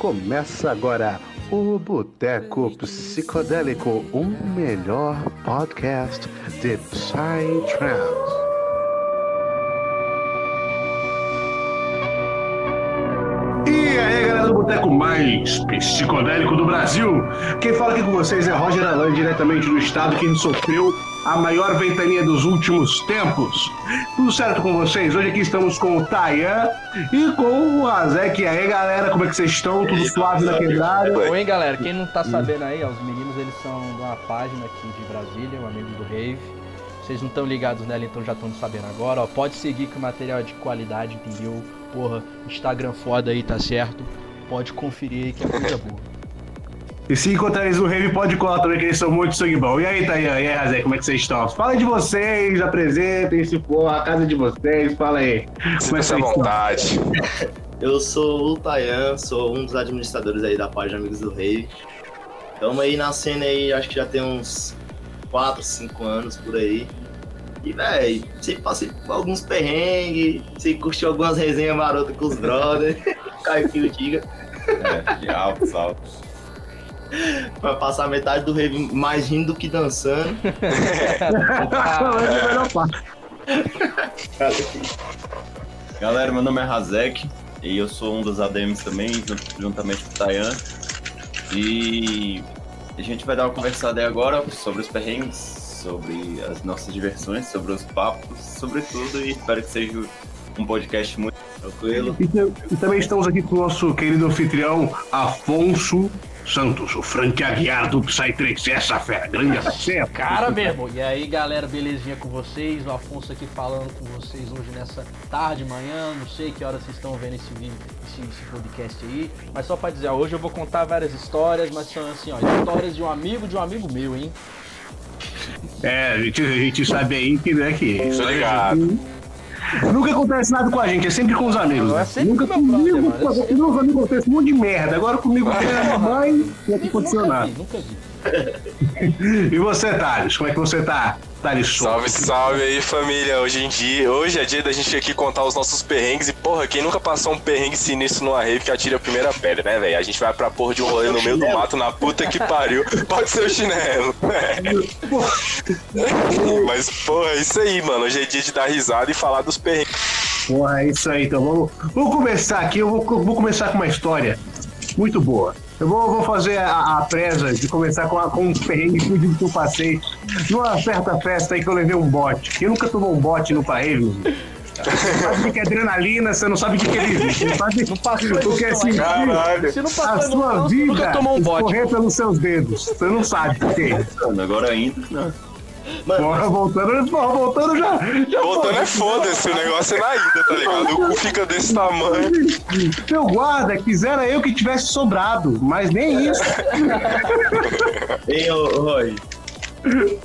Começa agora o Boteco Psicodélico, o melhor podcast de Psytrance. E aí, galera do Boteco mais psicodélico do Brasil. Quem fala aqui com vocês é Roger Alan, diretamente do estado que sofreu a maior ventania dos últimos tempos. Tudo certo com vocês? Hoje aqui estamos com o Tayan e com o Azek. E aí, galera, como é que vocês estão? Tudo suave na quebrada? Oi, galera. Quem não tá sabendo aí, ó, os meninos eles são de uma página aqui de Brasília, um amigo do Rave. Vocês não estão ligados nela, então já estão sabendo agora, ó. Pode seguir que o material é de qualidade, entendeu? Porra, Instagram foda aí, tá certo? Pode conferir aí que é coisa boa. E se encontrar eles no Rave, pode colar também, que eles são muito sangue bom. E aí, Tayan? E aí, Razé, como é que vocês estão? Fala de vocês, apresentem-se, porra, a casa de vocês, fala aí. Como é que Sinta-se à vontade. Eu sou o Tayan, sou um dos administradores aí da página Amigos do Rei. Estamos aí na cena aí, acho que já tem uns 4, 5 anos por aí. E, véi, sempre passei por alguns perrengues, sempre curtiu algumas resenhas marotas com os brothers, Caio Filho diga, É, de altos, altos. pra passar metade do rave mais rindo do que dançando. É. Galera, meu nome é Razek e eu sou um dos ADMs também, jun- juntamente com o Tayan. E a gente vai dar uma conversada aí agora sobre os perrengues, sobre as nossas diversões, sobre os papos, sobre tudo. E espero que seja um podcast muito tranquilo. E, e também estamos aqui com o nosso querido anfitrião Afonso Santos, o Frank Aguiar do Psytrance. Essa fera, grande fera. Cara mesmo. E aí, galera, belezinha com vocês? O Afonso aqui falando com vocês hoje nessa tarde, manhã, não sei que hora vocês estão vendo esse vídeo, esse, esse podcast aí. Mas só pra dizer, ó, hoje eu vou contar várias histórias, mas são assim, ó, histórias de um amigo de um amigo meu, hein? É, a gente, a gente sabe aí que, né, que Tô ligado. Nunca acontece nada com a gente, é sempre com os amigos. É né? sempre Nunca comigo, é com meus amigos acontece um monte de merda. Agora comigo, com a minha mãe, não Nunca aconteceu nada. nunca vi. E você, Thales, como é que você tá? Thales Salve, salve aí, família. Hoje em dia, hoje é dia da gente aqui contar os nossos perrengues. E, porra, quem nunca passou um perrengue sinistro numa rave que atira a primeira pedra, né, velho? A gente vai pra porra de um rolê no meio do mato, na puta que pariu. Pode ser o chinelo. É. Mas, porra, é isso aí, mano. Hoje é dia de dar risada e falar dos perrengues. Porra, é isso aí. Então vamos, vamos começar aqui. Eu vou, vou começar com uma história muito boa. Eu vou, vou fazer a, a presa de começar com, a, com um perrengue fudido que eu passei numa certa festa aí que eu levei um bote. Quem nunca tomou um bote no parreio? Você sabe o que é adrenalina, você não sabe o que é viver. Você não sabe Não passou o que é sentir Caralho. Se não a passou sua emoção, você vida nunca tomou um bote. escorrer pelos seus dedos. Você não sabe o que é. Agora ainda, não. Mano, Porra, voltando, porra, voltando já. já Voltando é foda-se, o negócio é na ida, tá ligado? O cu fica desse tamanho. Meu guarda, quisera eu que tivesse sobrado, mas nem isso. hein, ô, ô, Roy,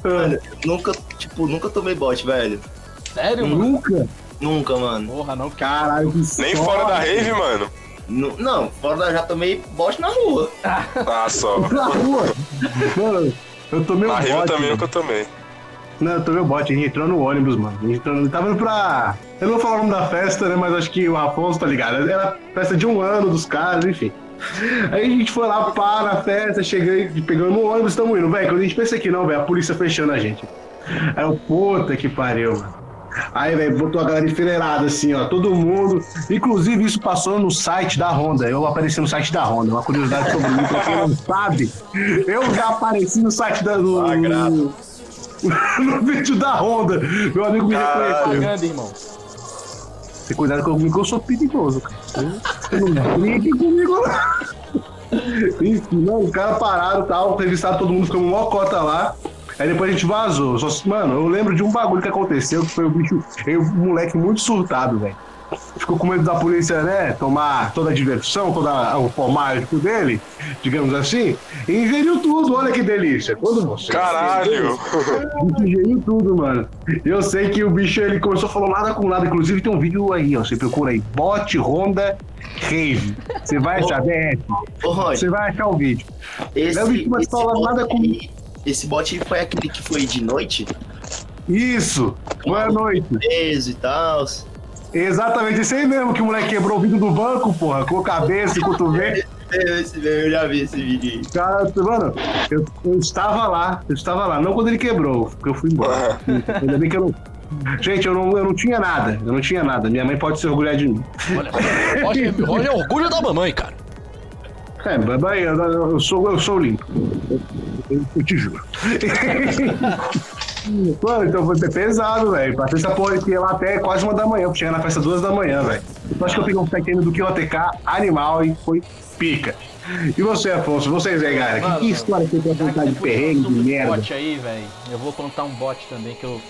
mano, nunca, tipo, nunca tomei bote, velho. Sério, mano? Nunca. Nunca, mano. Porra, não, Caralho, que Nem fora da rave, mano. Nu- Não, fora da já tomei bote na rua. Ah, só. Na rua. Mano, eu tomei um Na rave bote. eu também mano. nunca tomei. Não, eu tomei o bote, a gente entrou no ônibus, mano. A gente entrou, tava indo pra. Eu não vou falar o nome da festa, né? Mas acho que o Afonso tá ligado. Era festa de um ano dos caras, enfim. Aí a gente foi lá, pá, na festa, cheguei, pegando no ônibus, estamos indo, velho. Quando a gente pensa que não, velho, a polícia fechando a gente. Aí eu, puta que pariu, mano. Aí, velho, botou a galera enfileirada, assim, ó, todo mundo. Inclusive, isso passou no site da Honda. Eu apareci no site da Honda. Uma curiosidade sobre mim, pra quem não sabe, eu já apareci no site da. No, Sagrado. no vídeo da Honda. Meu amigo me reconheceu. Propaganda, irmão. Tem cuidado comigo que eu sou perigoso, cara. Você não brinque comigo, não. Enfim, não, os caras pararam e tal, revistaram todo mundo, ficou uma cota lá. Aí depois a gente vazou. Só, mano, eu lembro de um bagulho que aconteceu, que foi o bicho, eu, um moleque muito surtado, velho. Ficou com medo da polícia, né? Tomar toda a diversão, todo o formático dele, digamos assim, e ingeriu tudo, olha que delícia. Quando você. Caralho. Ingeriu tudo, mano. Eu sei que o bicho ele começou a falar nada com nada. Inclusive tem um vídeo aí, ó. Você procura aí. Bot Honda Rave. Você vai achar, Roy, Você vai achar o vídeo. esse, Não, bicho, mas esse, fala bote nada com- esse bote aí foi aquele que foi de noite? Isso. Boa noite. Preso e tal. Exatamente, esse aí mesmo que o moleque quebrou o vidro do banco, porra, com a cabeça e cotovelo. Eu, esse meme, eu já vi esse vídeo aí. Cara, mano, eu, eu estava lá, eu estava lá, não quando ele quebrou, porque eu fui embora. Ainda bem que eu não. Gente, eu não, eu não tinha nada, eu não tinha nada. Minha mãe pode se orgulhar de mim. Olha. Roger, Roger é orgulho da mamãe, cara. É, mamãe, eu, eu sou, eu sou limpo. Eu- eu te juro. Mano, então foi pesado, velho. Passei essa porra aqui lá até quase uma da manhã. Cheguei na festa duas da manhã, velho. Eu acho que eu peguei um pequeno do QOTK animal e foi pica. E você, Afonso? Vocês aí? Que, Mano, que história que você tem pra contar de perrengue, de merda? bote aí, velho. Eu vou contar um bote também que eu.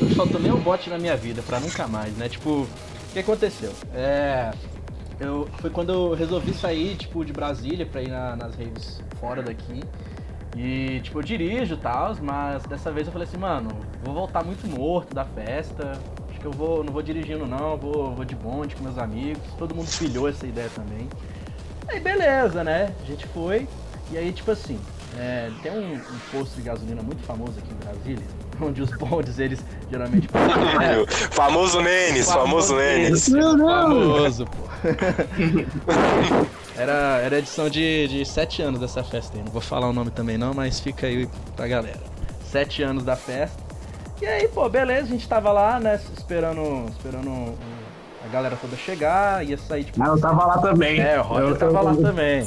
Eu só tomei um bote na minha vida, pra nunca mais, né? Tipo, o que aconteceu? É. Eu, foi quando eu resolvi sair, tipo, de Brasília pra ir na- nas raves fora daqui. E, tipo, eu dirijo e tal, mas dessa vez eu falei assim, mano, vou voltar muito morto da festa. Acho que eu vou, não vou dirigindo não, vou, vou de bonde com meus amigos. Todo mundo pilhou essa ideia também. Aí beleza, né? A gente foi. E aí, tipo assim, é, tem um, um posto de gasolina muito famoso aqui em Brasília, onde os bondes, eles geralmente. É, Famoso Nenes, famoso Nenes. Não, não. Famoso, pô. Era, era edição de, de sete anos dessa festa aí. Não vou falar o nome também não, mas fica aí pra galera. Sete anos da festa. E aí, pô, beleza, a gente tava lá, né, esperando, esperando a galera toda chegar, ia sair, tipo... Ah, eu tava lá também. É, o Roger Eu- tava eu- lá também.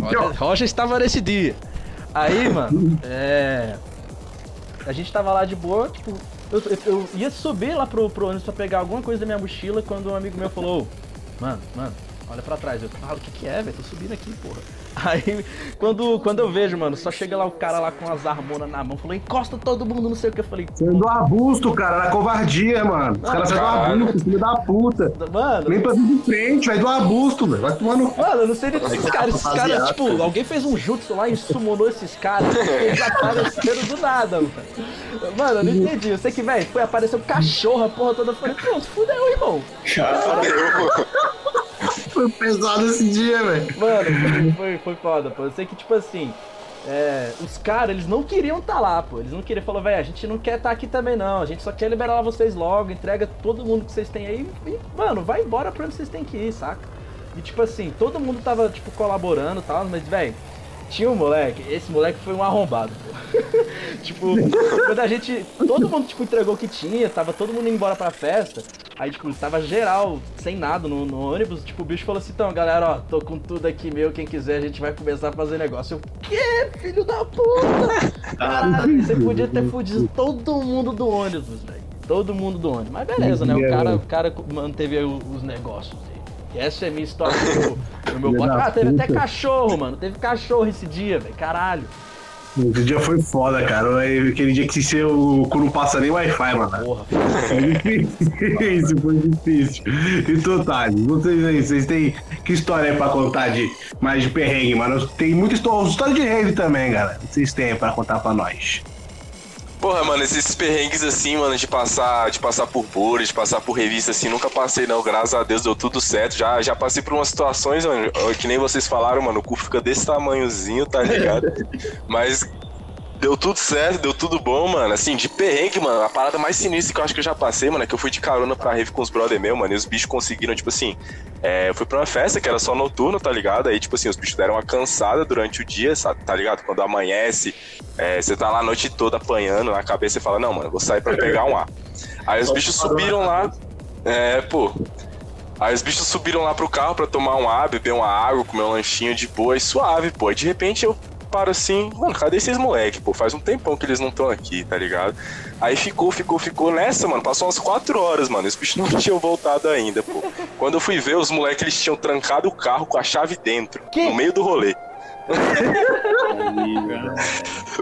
Roger, Roger estava nesse dia. Aí, mano, é. A gente tava lá de boa, tipo, eu, eu- eu ia subir lá pro, pro ônibus pra pegar alguma coisa da minha mochila quando um amigo meu falou, mano, mano, olha pra trás. Eu falo, o que que é, velho? Tô subindo aqui, porra. Aí, quando, quando eu vejo, mano, só chega lá o cara lá com as harmonas na mão, falou, encosta todo mundo, não sei o que. Eu falei, Você andou abusto, cara, na covardia, mano. Os caras saíram do caralho. abusto, filho da puta. mano, Nem pra vir de frente, vai do abusto, velho. Vai tomar no. Mano, eu não sei nem esses que caras. Esses caras, tipo, alguém fez um jutsu lá e summonou esses caras. Eles apareceram do nada, mano. Mano, eu não entendi. Eu sei que, velho, foi aparecer um cachorro, a porra toda. Eu falei, pronto, fudeu, irmão. Foi pesado esse dia, velho. Mano, foi, foi, foda, pô. Eu sei que, tipo assim. é, os caras, eles não queriam estar lá, pô. Eles não queriam. Falou, velho, a gente não quer estar aqui também, não. A gente só quer liberar vocês logo. Entrega todo mundo que vocês têm aí. E, mano, vai embora pra onde vocês têm que ir, saca? E, tipo assim, todo mundo tava, tipo, colaborando e tal. Mas, velho, tinha um moleque. Esse moleque foi um arrombado, pô. tipo, quando a gente. Todo mundo, tipo, entregou o que tinha. Tava todo mundo indo embora pra festa. Aí, tipo, tava geral, sem nada no, no ônibus. Tipo, o bicho falou assim: então, galera, ó, tô com tudo aqui meu. Quem quiser, a gente vai começar a fazer negócio. Eu, que filho da puta? Caralho, você podia ter fudido todo mundo do ônibus, velho. Todo mundo do ônibus. Mas beleza, né? O cara, o cara manteve os negócios essa é a minha história no, no meu da Ah, teve até cachorro, mano. Teve cachorro esse dia, velho. Caralho. Esse dia foi foda, cara. Aquele dia que se o cu não passa nem Wi-Fi, mano. Porra. Difícil, foi difícil. E tu, Thales, vocês aí, vocês têm que história aí pra contar de mais de perrengue, mano? Tem muita história, história de rave também, galera. Vocês têm pra contar pra nós. Porra, mano, esses perrengues assim, mano, de passar, de passar por pura, de passar por revista assim, nunca passei não, graças a Deus deu tudo certo. Já, já passei por umas situações, mano, que nem vocês falaram, mano, o cu fica desse tamanhozinho, tá ligado? Mas deu tudo certo, deu tudo bom, mano. Assim, de perrengue, mano, a parada mais sinistra que eu acho que eu já passei, mano, é que eu fui de carona pra rave com os brother meu, mano, e os bichos conseguiram, tipo assim, é, eu fui pra uma festa que era só noturno, tá ligado? Aí, tipo assim, os bichos deram uma cansada durante o dia, sabe, tá ligado? Quando amanhece, é, você tá lá a noite toda apanhando na cabeça e fala, não, mano, vou sair pra pegar um ar. Aí os bichos subiram lá. É, pô. Aí os bichos subiram lá pro carro pra tomar um ar, beber uma água, comer um lanchinho de boa e suave, pô. Aí de repente eu paro assim, mano, cadê esses moleque, pô? Faz um tempão que eles não estão aqui, tá ligado? Aí ficou, ficou, ficou nessa, mano. Passou umas quatro horas, mano. Os bichos não tinham voltado ainda, pô. Quando eu fui ver, os moleques eles tinham trancado o carro com a chave dentro, Que? no meio do rolê.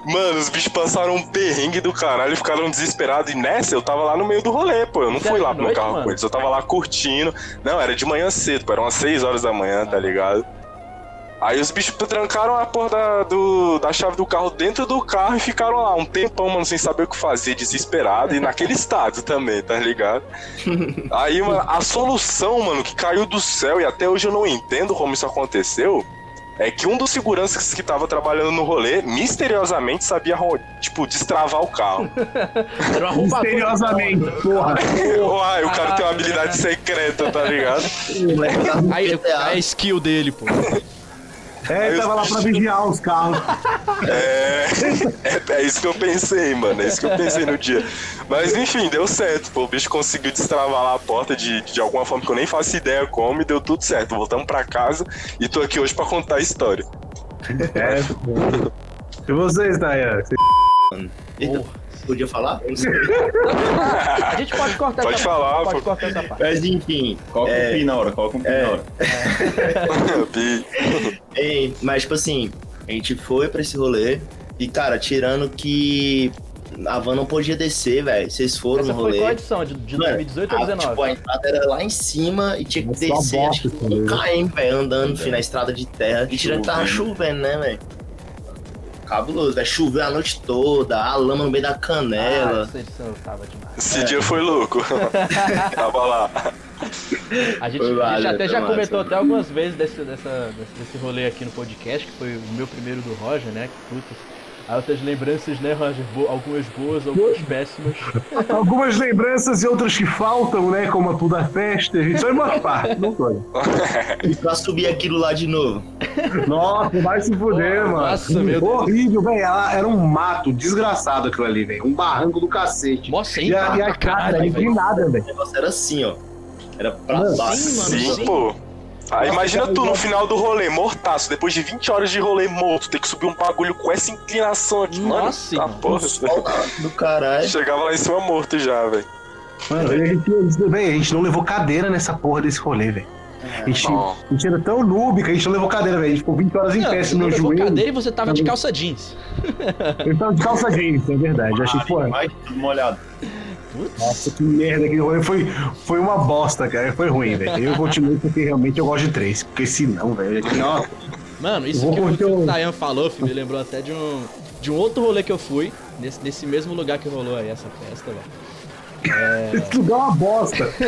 Mano, os bichos passaram um perrengue do caralho e ficaram desesperados. E nessa eu tava lá no meio do rolê, pô. Eu não fui lá pro meu carro mano? com eles. Eu tava lá curtindo. Não, era de manhã cedo, pô. Eram umas 6 horas da manhã, tá ligado? Aí os bichos trancaram a porra da, do- da chave do carro dentro do carro e ficaram lá um tempão, mano, sem saber o que fazer, desesperado. E naquele estado também, tá ligado? Aí, mano, a solução, mano, que caiu do céu e até hoje eu não entendo como isso aconteceu. É que um dos seguranças que tava trabalhando no rolê, misteriosamente, sabia, tipo, destravar o carro. Misteriosamente, porra. Uai, o cara tem uma habilidade secreta, tá ligado? Aí, a skill dele, pô. É, ele tava lá pra vigiar os carros. É, é, é isso que eu pensei, mano. É isso que eu pensei no dia. Mas enfim, deu certo. Pô, o bicho conseguiu destravar lá a porta de, de alguma forma que eu nem faço ideia como e deu tudo certo. Voltamos pra casa e tô aqui hoje pra contar a história. É. E vocês, Dayan? Eita, podia falar? Eu não sei. A gente pode cortar Pode essa falar, parte. Pode cortar essa parte. Mas enfim. Coloca É. um pi na hora, coloca um pi É. na hora. Bi. Ei, mas, tipo assim, a gente foi pra esse rolê e, cara, tirando que a van não podia descer, velho. Vocês foram Essa no foi rolê. qual edição? De, de Mano, 2018 ou a, 2019? tipo, a entrada era lá em cima e tinha que Nossa, descer, acho que um km, velho, andando filho, na estrada de terra. E tirando que tava Chovendo. chovendo, né, velho? Cabuloso, velho. Choveu a noite toda, a lama no meio da Ah, canela. essa edição tava demais. Esse dia foi louco. Tava lá. A gente, a gente até já massa. comentou até algumas vezes desse, dessa, desse, desse rolê aqui no podcast, que foi o meu primeiro do Roger, né? Que putas. Outras lembranças, né, Roger? Bo- algumas boas, algumas péssimas. Algumas lembranças e outras que faltam, né? Como a toda festa. Isso é uma parte, não foi. E pra subir aquilo lá de novo. Nossa, vai se fuder, mano. Nossa, meu Deus. Horrível, velho. Era um mato desgraçado aquilo ali, velho. Um barranco do cacete. Mó sem E a, e a cara era velho. inclinada, velho. O negócio era assim, ó. Era pra Mano, baixo. sim, mano, Sim, sim. pô. Nossa, imagina tu no final do rolê, mortaço, depois de 20 horas de rolê morto, ter que subir um bagulho com essa inclinação aqui, Nossa, mano. Tá porra. Do caralho. Chegava lá em cima morto já, velho. Mano, a gente, a gente não levou cadeira nessa porra desse rolê, velho. A gente, a gente era tão noob que a gente não levou cadeira, velho. A gente ficou 20 horas em pé, assim, não meu levou joelho. cadeira e você tava de calça jeans. Eu tava de calça jeans, é verdade. Achei, pô, tudo molhado. Nossa, que merda que rolê. Foi, foi uma bosta, cara. Foi ruim, velho. Eu continuei porque realmente eu gosto de três. Porque se não, velho, ó, Mano, isso que que o Dayan falou, filho, me lembrou até de um, de um outro rolê que eu fui, nesse, nesse mesmo lugar que rolou aí essa festa, velho. Esse lugar é uma bosta.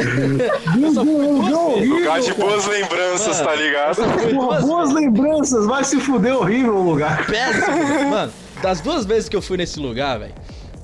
Deus, vezes. horrível, Lugar de cara. boas lembranças, Mano, tá ligado? Boas vezes. lembranças, vai se fuder horrível o lugar. Péssimo. Mano, das duas vezes que eu fui nesse lugar, velho,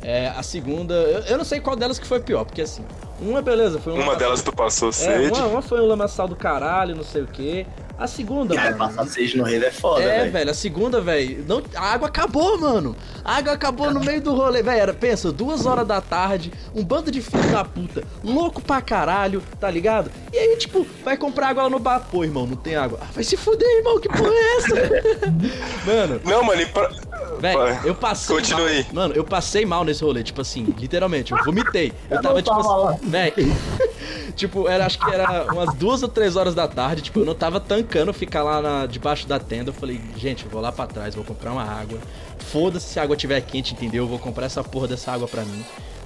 é, a segunda, eu, eu não sei qual delas que foi pior, porque assim, uma, beleza, foi Uma delas tu passou É, sede. uma, uma foi um lamaçal do caralho, não sei o quê. A segunda, Cara, mano. passar seja no rei é foda, É, velho. velho, a segunda, velho, não, a água acabou, mano. A água acabou no meio do rolê, velho. Era, pensa, duas horas da tarde, um bando de filho da puta, louco pra caralho, tá ligado? E aí, tipo, vai comprar água lá no bar. Pô, irmão, não tem água. Ah, vai se fuder, irmão, que porra é essa? mano, Não, mano, e pra... velho, eu passei. Continue mal. Mano, eu passei mal nesse rolê, tipo assim, literalmente, eu vomitei. Eu Eu tava, tipo tava assim, velho. tipo, era, acho que era umas duas ou três horas da tarde, tipo, eu não tava tancando ficar lá na- debaixo da tenda. Eu falei, gente, eu vou lá pra trás, vou comprar uma água. Foda-se se a água estiver quente, entendeu? Eu vou comprar essa porra dessa água pra mim.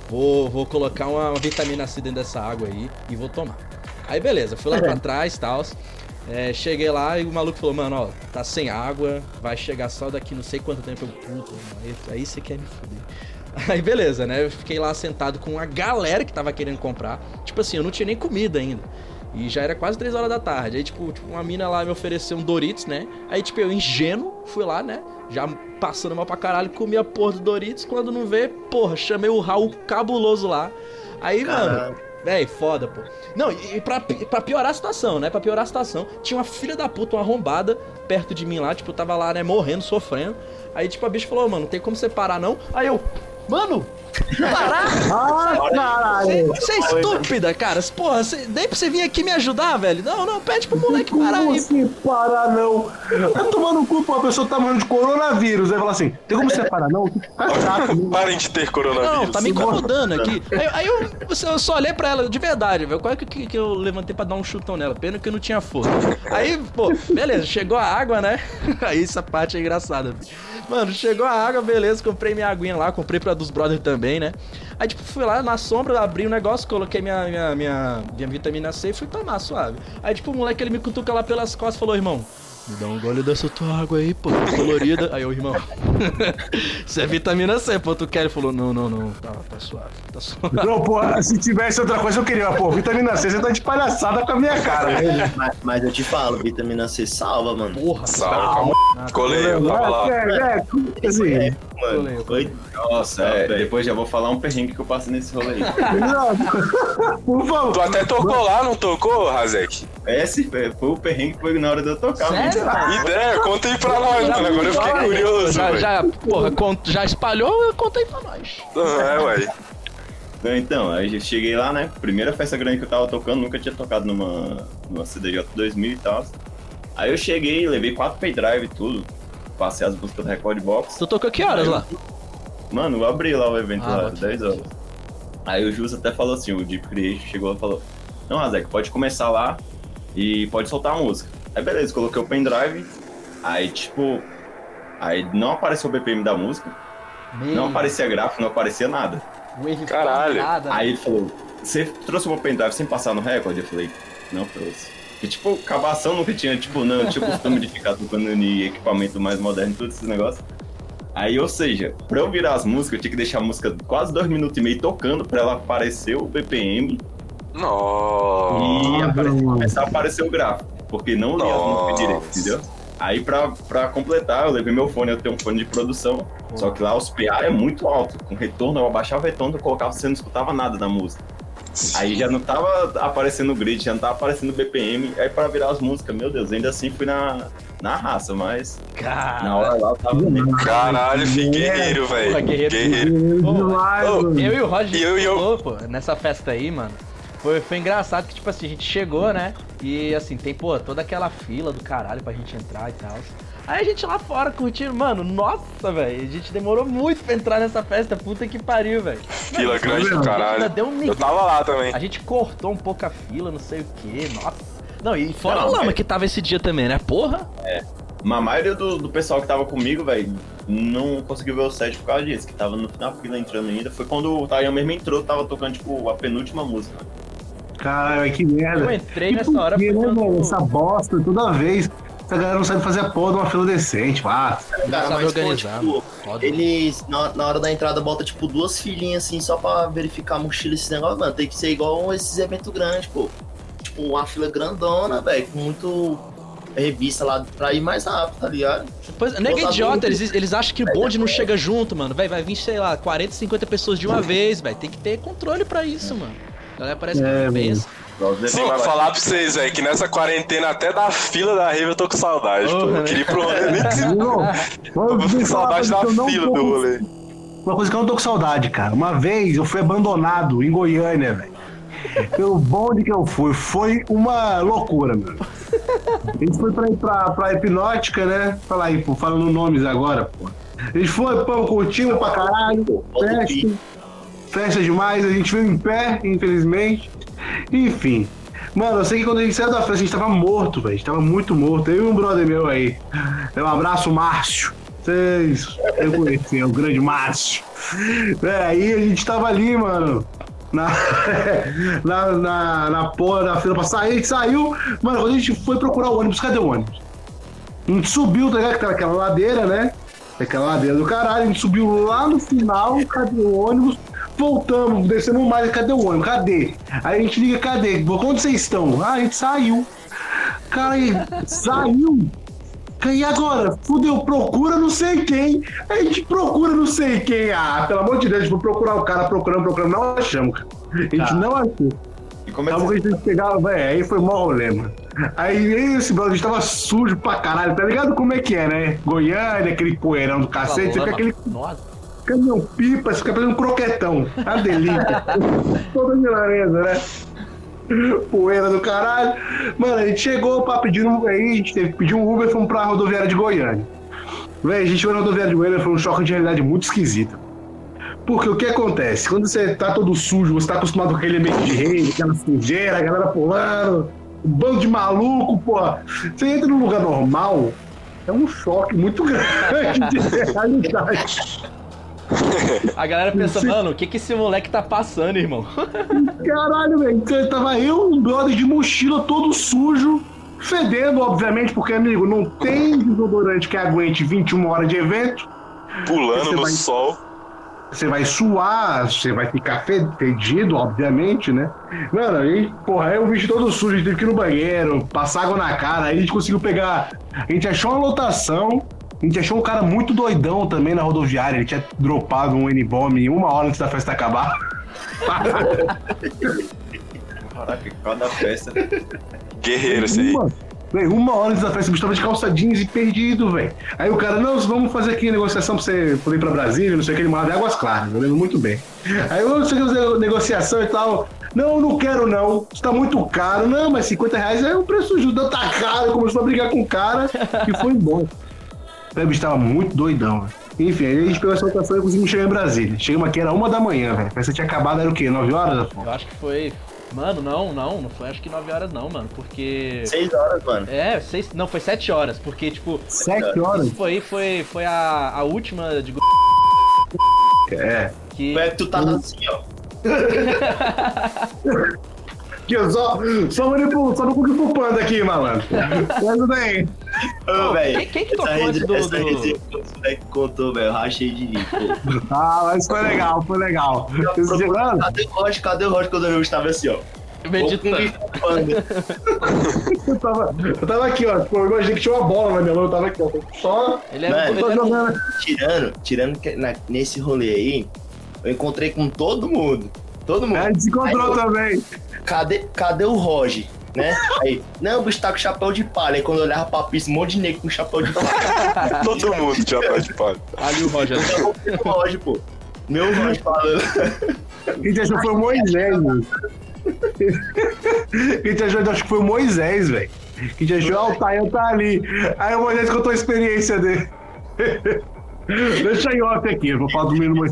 Vou, vou colocar uma, uma vitamina C dentro dessa água aí e vou tomar. Aí beleza, fui lá pra trás e tal. É, cheguei lá e o maluco falou, mano, ó, tá sem água, vai chegar só daqui não sei quanto tempo. Eu, puta, aí, você quer me foder. Aí beleza, né? Eu fiquei lá sentado com a galera que tava querendo comprar. Tipo assim, eu não tinha nem comida ainda. E já era quase 3 horas da tarde. Aí, tipo, tipo, uma mina lá me ofereceu um Doritos, né? Aí, tipo, eu ingênuo, fui lá, né? Já passando mal pra caralho, comi a porra do Doritos. Quando não vê, porra, chamei o Raul cabuloso lá. Aí, mano. Véi, foda, pô. Não, e e pra, pra piorar a situação, né? Pra piorar a situação, tinha uma filha da puta, uma arrombada, perto de mim lá, tipo, eu tava lá, né, morrendo, sofrendo. Aí, tipo, a bicha falou, mano, não tem como você parar, não. Aí eu, mano, parar? Ah, caralho. Você é estúpida, cara. Porra, cê, nem pra você vir aqui me ajudar, velho. Não, não, pede pro moleque parar Como aí. você parar, não? Tá tomando cu, pô, a pessoa tá morrendo de coronavírus. Aí fala assim, tem como você parar, não? Tá chato? Parem de ter coronavírus. Não, tá me incomodando aqui. Aí, aí eu, eu só olhei pra ela, de verdade, velho. Qual é que, que, que eu levantei pra dar um chutão nela? Pena que eu não tinha força. Aí, pô, beleza, chegou a água, né? Aí essa parte é engraçada. Mano, chegou a água, beleza, comprei minha aguinha lá, comprei pra dos brothers também, né? Aí, tipo, fui lá na sombra, abri o negócio, coloquei minha, minha, minha, minha vitamina C e fui tomar suave. Aí, tipo, o moleque, ele me cutuca lá pelas costas e falou, irmão, me dá um gole dessa tua água aí, pô, tá colorida. Aí eu, irmão, isso é vitamina C, pô, tu quer? Ele falou, não, não, não, tá, tá suave, tá suave. Não, pô, se tivesse outra coisa eu queria, pô, vitamina C, você tá de palhaçada com a minha cara. né? Mas, mas eu te falo, vitamina C salva, mano. Porra, Salve, calma. Colei, eu tava lá. É, é, assim, É, mano. Foi Nossa, é, velho. depois já vou falar um perrengue que eu passei nesse rolê aí. por favor. Tu até tocou lá, não tocou, Razek? esse foi o perrengue que foi na hora de eu tocar. Sério? mano. Ideia, conta aí pra nós, mano. Agora eu fiquei curioso, Já, velho. Já, porra, cont- já espalhou, conta aí pra nós. É, ué. Então, aí eu cheguei lá, né? Primeira festa grande que eu tava tocando, nunca tinha tocado numa, numa CDJ 2000 e tal. Aí eu cheguei, levei quatro pendrive e tudo. Passei as músicas do Record Box. Tu tocou que horas lá? Mano, eu abri lá o evento Ah, lá, bota 10 horas. Aí o Jus até falou assim, o Deep Creation chegou e falou, não, Razek, pode começar lá e pode soltar a música. Aí beleza, coloquei o pendrive, aí tipo. Aí não apareceu o BPM da música, não aparecia gráfico, não aparecia nada. Caralho. pancada. Aí ele falou, você trouxe o meu pendrive sem passar no recorde? Eu falei, não trouxe. E tipo, cavação nunca tinha, tipo, não, tinha costume de ficar tocando em equipamento mais moderno, todos esses negócios. Aí, ou seja, pra eu virar as músicas, eu tinha que deixar a música quase dois minutos e meio tocando pra ela aparecer o BPM e Nossa. apare- mano. começar a aparecer o gráfico. Porque não lia as músicas direito, entendeu? Aí pra, pra completar, eu levei meu fone, eu tenho um fone de produção, só que lá os PA é muito alto. Com retorno, eu abaixava o retorno, eu colocava, você não escutava nada da música. Aí já não tava aparecendo o grid, já não tava aparecendo o BPM. Aí pra virar as músicas, meu Deus, ainda assim fui na, na raça, mas Cara. na hora lá eu tava. Caralho, fi guerreiro, velho. Porra, guerreiro. Guerreiro. Pô. Eu e o Roger eu- eu- pô, nessa festa aí, mano. Foi, foi engraçado que, tipo assim, a gente chegou, né? E assim, tem, pô, toda aquela fila do caralho pra gente entrar e tal. Aí a gente lá fora curtindo, mano, nossa, velho. A gente demorou muito pra entrar nessa festa, puta que pariu, velho. Fila Mano, grande do ainda caralho. deu um Eu tava lá também. A gente cortou um pouco a fila, não sei o que, nossa. Não, e fora Não, a lama que tava esse dia também, né? Porra. Mas a maioria do, do pessoal que tava comigo, velho, não conseguiu ver o set por causa disso, que tava no, na fila entrando ainda. Foi quando o Tayan mesmo entrou, tava tocando, tipo, a penúltima música. Caralho, que merda. Eu entrei nessa hora foi né, velho? Essa bosta toda vez. Essa galera não sabe fazer a porra de uma fila decente, pá. Não sabe organizar, tipo, mano. Eles, na, na hora da entrada, bota tipo duas filinhas assim, só pra verificar a mochila, esses negócios, mano. Tem que ser igual esses eventos grandes, pô. Tipo, uma fila grandona, velho, com muito revista lá pra ir mais rápido, tá ligado? Pois, é Botar idiota, eles, eles acham que o bonde não chega junto, mano. Vai, vai vir, sei lá, 40, 50 pessoas de uma vez, velho. Tem que ter controle pra isso, mano. A galera parece que É, pensa. Sim, vai falar pra vocês, velho, que nessa quarentena até da fila da Rave eu tô com saudade, pô. Porra, Eu né? queria ir pro rolê, nem que se... Não, Eu tô com saudade da fila tô do rolê. Uma coisa que eu não tô com saudade, cara. Uma vez eu fui abandonado em Goiânia, velho. Pelo bonde que eu fui. Foi uma loucura, meu. A gente foi pra ir pra, pra hipnótica, né? Fala aí, pô, falando nomes agora, pô. A gente foi, pô, curtimos pra caralho. Festa, festa demais, a gente veio em pé, infelizmente. Enfim. Mano, eu sei que quando a gente saiu da festa, a gente tava morto, velho. A gente tava muito morto. Eu e um brother meu aí. Um abraço, Márcio. Vocês eu conheci, é o grande Márcio. É, aí a gente tava ali, mano. Na, na, na, na porra da fila pra sair, a gente saiu. Mano, quando a gente foi procurar o ônibus, cadê o ônibus? A gente subiu, tá ligado? Aquela ladeira, né? Aquela ladeira do caralho, a gente subiu lá no final, cadê o ônibus? Voltamos, descemos mais, cadê o ônibus? Cadê? Aí a gente liga, cadê? Onde vocês estão? Ah, a gente saiu. Cara, aí, saiu. E agora? Fudeu, procura não sei quem. A gente procura não sei quem. Ah, pelo amor de Deus, a gente foi procurar o cara, procurando, procurando, não achamos, cara. A gente Tá. não achou. E como é que a gente pegava, velho, aí foi mó rolê, mano. Aí esse brother, a gente tava sujo pra caralho, tá ligado como é que é, né? Goiânia, aquele poeirão do cacete, fica aquele Nossa. Caminhão pipa, fica fazendo um croquetão. A delícia. Toda laranja, né? Poeira do caralho. Mano, a gente chegou pra pedir um. Aí a gente teve que pedir um Uber e fomos pra rodoviária de Goiânia. Véi, a gente foi na rodoviária de Goiânia, foi um choque de realidade muito esquisito. Porque o que acontece? Quando você tá todo sujo, você tá acostumado com aquele ambiente de rei, aquela sujeira, a galera pulando, um bando de maluco, porra. Você entra num lugar normal, é um choque muito grande de realidade. A galera pensa, mano, o que que esse moleque tá passando, irmão? Caralho, velho. Tava eu, um brother de mochila todo sujo, fedendo, obviamente, porque, amigo, não tem desodorante que aguente 21 horas de evento. Pulando no vai- sol. Você vai suar, você vai ficar fe- fedido, obviamente, né? Mano, aí, porra, aí o bicho todo sujo, a gente teve que ir no banheiro, passar água na cara, aí a gente conseguiu pegar. A gente achou uma lotação, a gente achou um cara muito doidão também na rodoviária, ele tinha dropado um N-Bomb uma hora antes da festa acabar. Caraca, cada festa. Guerreiro esse aí. Uma, hora antes da festa, o bicho tava de calça jeans e perdido, velho. Aí o cara, não, vamos fazer aqui a negociação pra você poder ir pra Brasília, não sei o que, ele manda águas claras, eu lembro muito bem. Aí eu sei fazer negociação e tal. Não, não quero não, isso tá muito caro. Não, mas 50 reais é o preço justo, tá caro. Começou a brigar com o cara e foi embora. O bicho tava muito doidão, velho. Enfim, aí a gente pegou essa lotação e conseguimos chegar em Brasília. Chegamos aqui, era uma da manhã, velho. A festa tinha acabado, era o quê? 9 horas, Afonso? Eu acho que foi. Mano, não, não, não foi acho que 9 horas não, mano. Porque. Seis horas, mano. É, seis, não, foi 7 horas, porque, tipo, 7 horas? foi, foi, foi a, a última de É. que. Como é que tu tá assim, ó? Eu só, só manipulo, só não pro panda aqui, malandro. Mas bem. Ô, velho. quem- quem que tocou antes do- Essa do- resenha que o moleque contou, velho. Eu rachei de rir, pô. Ah, mas foi legal, foi legal. Cadê o Roger? Cadê o Roger quando eu estava assim, ó? Meditando. Eu tava, eu tava aqui, ó. Tipo, eu imaginei que tinha uma bola na minha mão, eu tava aqui, ó. Só. Ele é Mano, ele Tô um- jogando. Tirando, tirando que na- nesse rolê aí, eu encontrei com todo mundo. Todo mundo. É, a gente se encontrou Aí eu- também. Cadê, cadê o Roger? Né? Aí, não, o bicho tá com chapéu de palha. Aí quando eu olhava pra pista, um monte de negro com chapéu de palha. Todo mundo tinha pé de palha. Ali o Roger. Então, o Roger, pô. Meu Roger falando. Quem te achou foi o Moisés, mano. Quem te achou, acho que foi o Moisés, velho. Quem te achou, ah, o Tayan tá ali. Aí o Moisés contou a experiência dele. Deixa em off aqui, eu vou falar do menino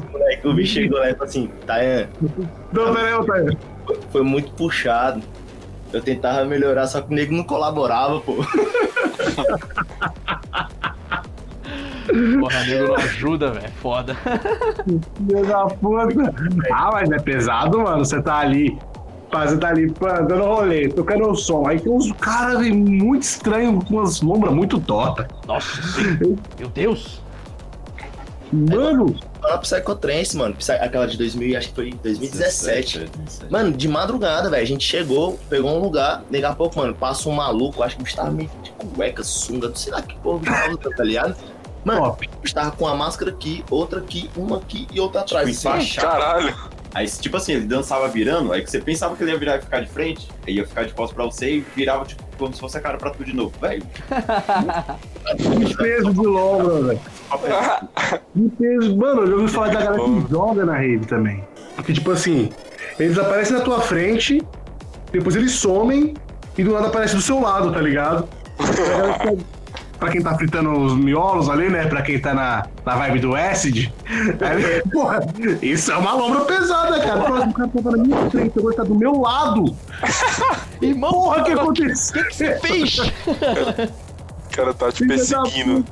o bicho chegou lá e falou assim: Tayan, Não, peraí, Tayan. foi muito puxado. Eu tentava melhorar, só que o nego não colaborava, pô. Porra, nego não ajuda, velho. Foda. Filho da puta. Ah, mas é pesado, mano. Você tá ali. Você tá ali dando rolê, tocando o som. Aí tem uns caras muito estranhos, com umas lombras muito tortas. Nossa. Meu Deus. Mano, Fala Psychotrance, mano. Aquela de 2000, acho que foi 2017. 17. Mano, de madrugada, velho. A gente chegou, pegou um lugar, daqui a pouco, mano, passa um maluco, acho que o tava meio de cueca, sunga, sei lá que porra tava tá ligado? Mano, top. o bicho tava com a máscara aqui, outra aqui, uma aqui e outra atrás. Tipo, assim. enfaixado. Caralho. Aí, tipo assim, ele dançava virando, aí que você pensava que ele ia virar e ficar de frente, aí ia ficar de costas pra você e virava, tipo, como se fosse a cara pra tu de novo. Velho, Que peso de lombra, velho. Que peso. Mano, eu já ouvi falar da galera que joga na rede também. Porque, tipo assim, eles aparecem na tua frente, depois eles somem e do nada aparece do seu lado, tá ligado? Pra quem tá fritando os miolos ali, né? Pra quem tá na, na vibe do acid. Aí, porra, isso é uma lombra pesada, cara. Próximo cara tá na minha frente, agora tá do meu lado. Irmão, Porra, o que o aconteceu? que você fez? O cara tá te da perseguindo.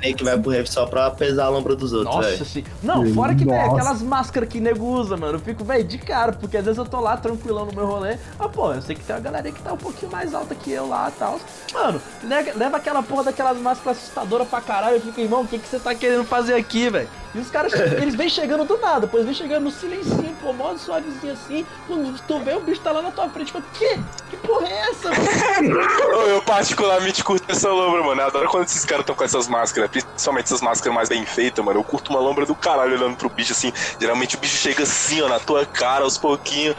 Tem que vai pro rap só pra pesar a lombra dos outros, Nossa, sim. Não, fora que, velho, Nossa. aquelas máscaras que nego usa, mano. Eu fico, velho, de cara, porque às vezes eu tô lá tranquilão no meu rolê. Ah, pô, eu sei que tem uma galera que tá um pouquinho mais alta que eu lá e tal. Mano, leva aquela porra daquelas máscaras assustadoras pra caralho. Eu fico, irmão, o que, que você tá querendo fazer aqui, velho? E os caras, eles vêm chegando do nada, depois vem chegando no silencinho, pô, mó suavezinho assim. Quando tu vê, o bicho tá lá na tua frente. Fala, que? Que porra é essa, Eu particularmente curto essa lombra, mano. Eu adoro quando esses caras estão com essas máscaras, principalmente essas máscaras mais bem feitas, mano. Eu curto uma lombra do caralho olhando pro bicho assim. Geralmente o bicho chega assim, ó, na tua cara aos pouquinhos.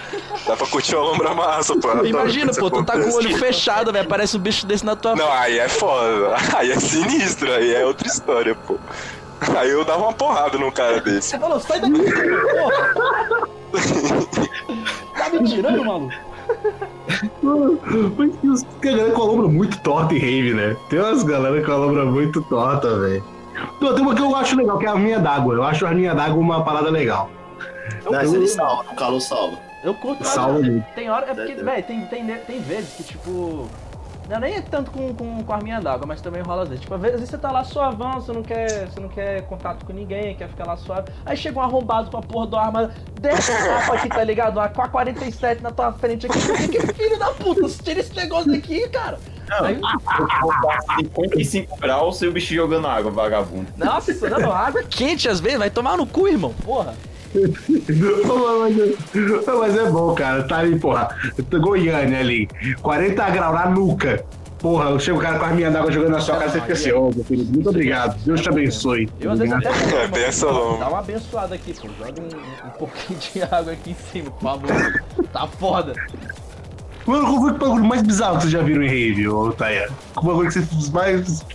Dá pra curtir uma lombra massa, pô. Imagina, pô, tu tá com o olho fechado, velho. Parece um bicho desse na tua Não, aí é foda. Aí é sinistro, aí é outra história, pô. Aí eu dava uma porrada num cara desse. Você falou, sai daqui, porra. Tá me tirando, maluco? Mas tem a galera com a lombra muito torta em rave, né? Tem umas galera com a lombra muito torta, velho. Tem uma que eu acho legal, que é a minha d'água. Eu acho a minha d'água uma parada legal. Não, essa ele salva, o calor salva. Eu curto Salva. Tem hora. É porque, velho, tem, tem, tem vezes que, tipo. Não, nem é tanto com, com, com a arminha d'água, mas também rola às vezes. Tipo, às vezes você tá lá suavão, você não quer, você não quer contato com ninguém, quer ficar lá suave. Aí chega um arrombado com a porra do arma, desce o mapa aqui, tá ligado? Uma AK-47 na tua frente aqui. Que filho da puta, tira esse negócio daqui, cara. Aí, 55 graus e o bicho jogando água, vagabundo. nossa, não, não, água quente às vezes, vai tomar no cu, irmão. Porra. Mas, é- mas é bom, cara. Tá ali, porra. Goiânia ali. 40 graus na nuca. Porra, chega o cara com a minha d'água jogando na sua cara, você fica assim, ô, meu filho, muito obrigado. Deus te abençoe. Eu às vezes até É, longa. Dá uma abençoada aqui, pô. Joga um, um pouquinho de água aqui em cima, por favor. Tá foda. Mano, qual foi o bagulho mais bizarro que vocês já viram em rave, ô Taia? Qual bagulho que vocês mais.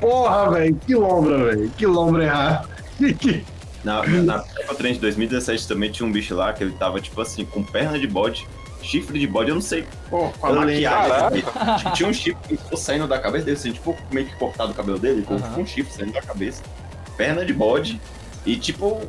Porra, velho, que lombra, velho. Que lombra errar. Na, na Copa Trem de 2017 também tinha um bicho lá que ele tava, tipo assim, com perna de bode, chifre de bode, eu não sei qual qual a Eu maquiagem. Tipo, tinha um chifre que ficou saindo da cabeça dele, assim, tipo, meio que cortado o cabelo dele, com com um chifre saindo da cabeça. Perna de bode. E, tipo,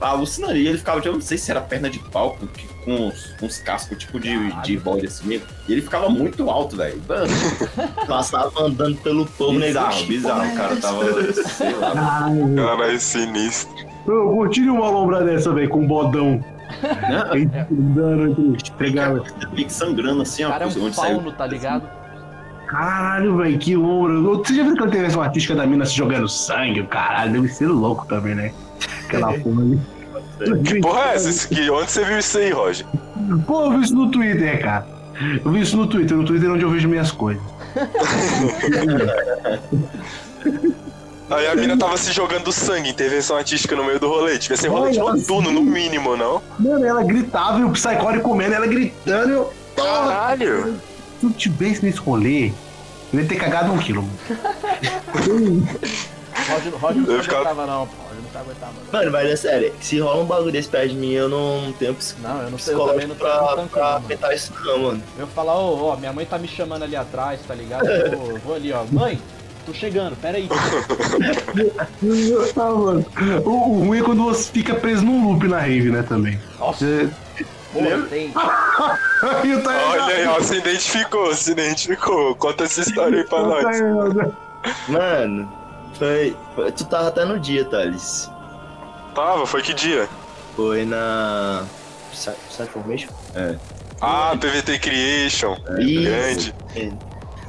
alucinaria. Ele ficava, eu não sei se era perna de pau, com, com uns, uns cascos, tipo, de, de bode, assim mesmo. E ele ficava muito alto, velho. Mano, Passava andando pelo povo, né? bizarro, bizarro. O cara tava, sei lá. Caralho. Caralho, sinistro. Eu curti uma lombra dessa, velho, com um bodão. Né? Andando entre. Pegava. Meio que sangrando, assim, ó. cara é um onde saiu. fauno, tá ligado? Caralho, velho, que lombra. Você já viu aquela intervenção artística da mina se jogando sangue? Caralho, deve ser louco também, né? Aquela porra ali. Que porra é essa? Aqui? Onde você viu isso aí, Roger? Pô, eu vi isso no Twitter, cara. Eu vi isso no Twitter, no Twitter é onde eu vejo minhas coisas. Aí a mina tava se jogando sangue, intervenção artística no meio do rolê. Devia ser rolê de noturno, no mínimo, não? Mano, ela gritava e o Psycore comendo, ela gritando e eu. Porra, Caralho! se eu tivesse nesse rolê, eu ia ter cagado um quilo. mano. Roger, Roger não ficava- aguentava não, pô. Roger não aguentava não. Mano, mas é sério, se rola um bagulho desse perto de mim, eu não tenho Não, eu não sei, eu também não pra, tanto pra não, mano. aguentar isso não, mano. Eu falar, ô, ó, minha mãe tá me chamando ali atrás, tá ligado? Eu vou, eu vou ali, ó. Mãe, tô chegando, pera aí. Ah, mano. O, o ruim é quando você fica preso num loop na rave, né, também. Nossa, tem. Olha aí, ó, se identificou, se identificou. Conta essa história aí pra nós. Mano, foi, foi- Tu tava até no dia, Thales. Tava, foi que dia? Foi na. Side Formation? Ah, PVT Creation. Isso. Grande.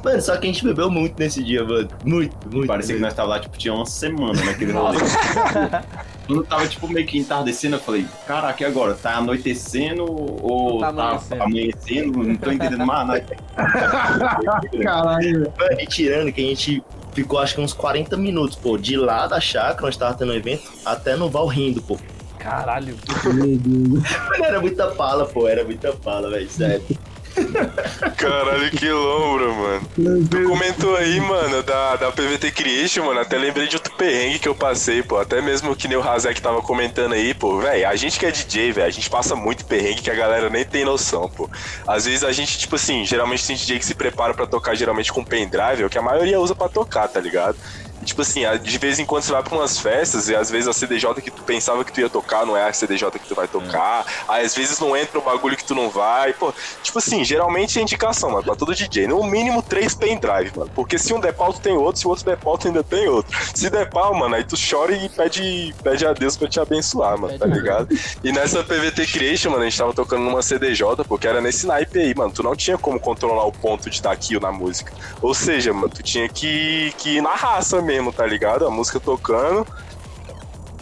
Mano, só que a gente bebeu muito nesse dia, mano. Muito, muito. Parecia que nós tava lá, tipo, tinha uma semana naquele rolê. Quando tava, tipo, meio que entardecendo, eu falei, caraca, e agora? Tá anoitecendo ou Tá tá, amanhecendo. amanhecendo? Não tô entendendo mais nada. Caralho. Mano, e tirando que a gente ficou acho que uns 40 minutos, pô, de lá da chácara onde tava tendo o evento até no Val rindo, pô. Caralho. Meu Deus. Mano, era muita pala, pô, era muita pala, velho, sério. Caralho, que lombra, mano. Tu comentou aí, mano, da, da PVT Creation, mano. Até lembrei de outro perrengue que eu passei, pô. Até mesmo que nem o Razek tava comentando aí, pô. Véi, a gente que é DJ, velho, a gente passa muito perrengue que a galera nem tem noção, pô. Às vezes a gente, tipo assim, geralmente tem DJ que se prepara pra tocar geralmente com pendrive, é o que a maioria usa pra tocar, tá ligado? Tipo assim, de vez em quando você vai pra umas festas e às vezes a CDJ que tu pensava que tu ia tocar não é a CDJ que tu vai tocar. Aí às vezes não entra o bagulho que tu não vai. Pô, tipo assim, geralmente é indicação, mano, pra todo DJ. No mínimo três pendrive, mano. Porque se um der pau, tu tem outro, se o outro der pau, tu ainda tem outro. Se der pau, mano, aí tu chora e pede, pede a Deus pra te abençoar, mano, tá ligado? E nessa PVT Creation, mano, a gente tava tocando numa CDJ, porque era nesse naipe aí, mano. Tu não tinha como controlar o ponto de dar kill na música. Ou seja, mano, tu tinha que, que ir na raça mesmo, tá ligado? A música tocando.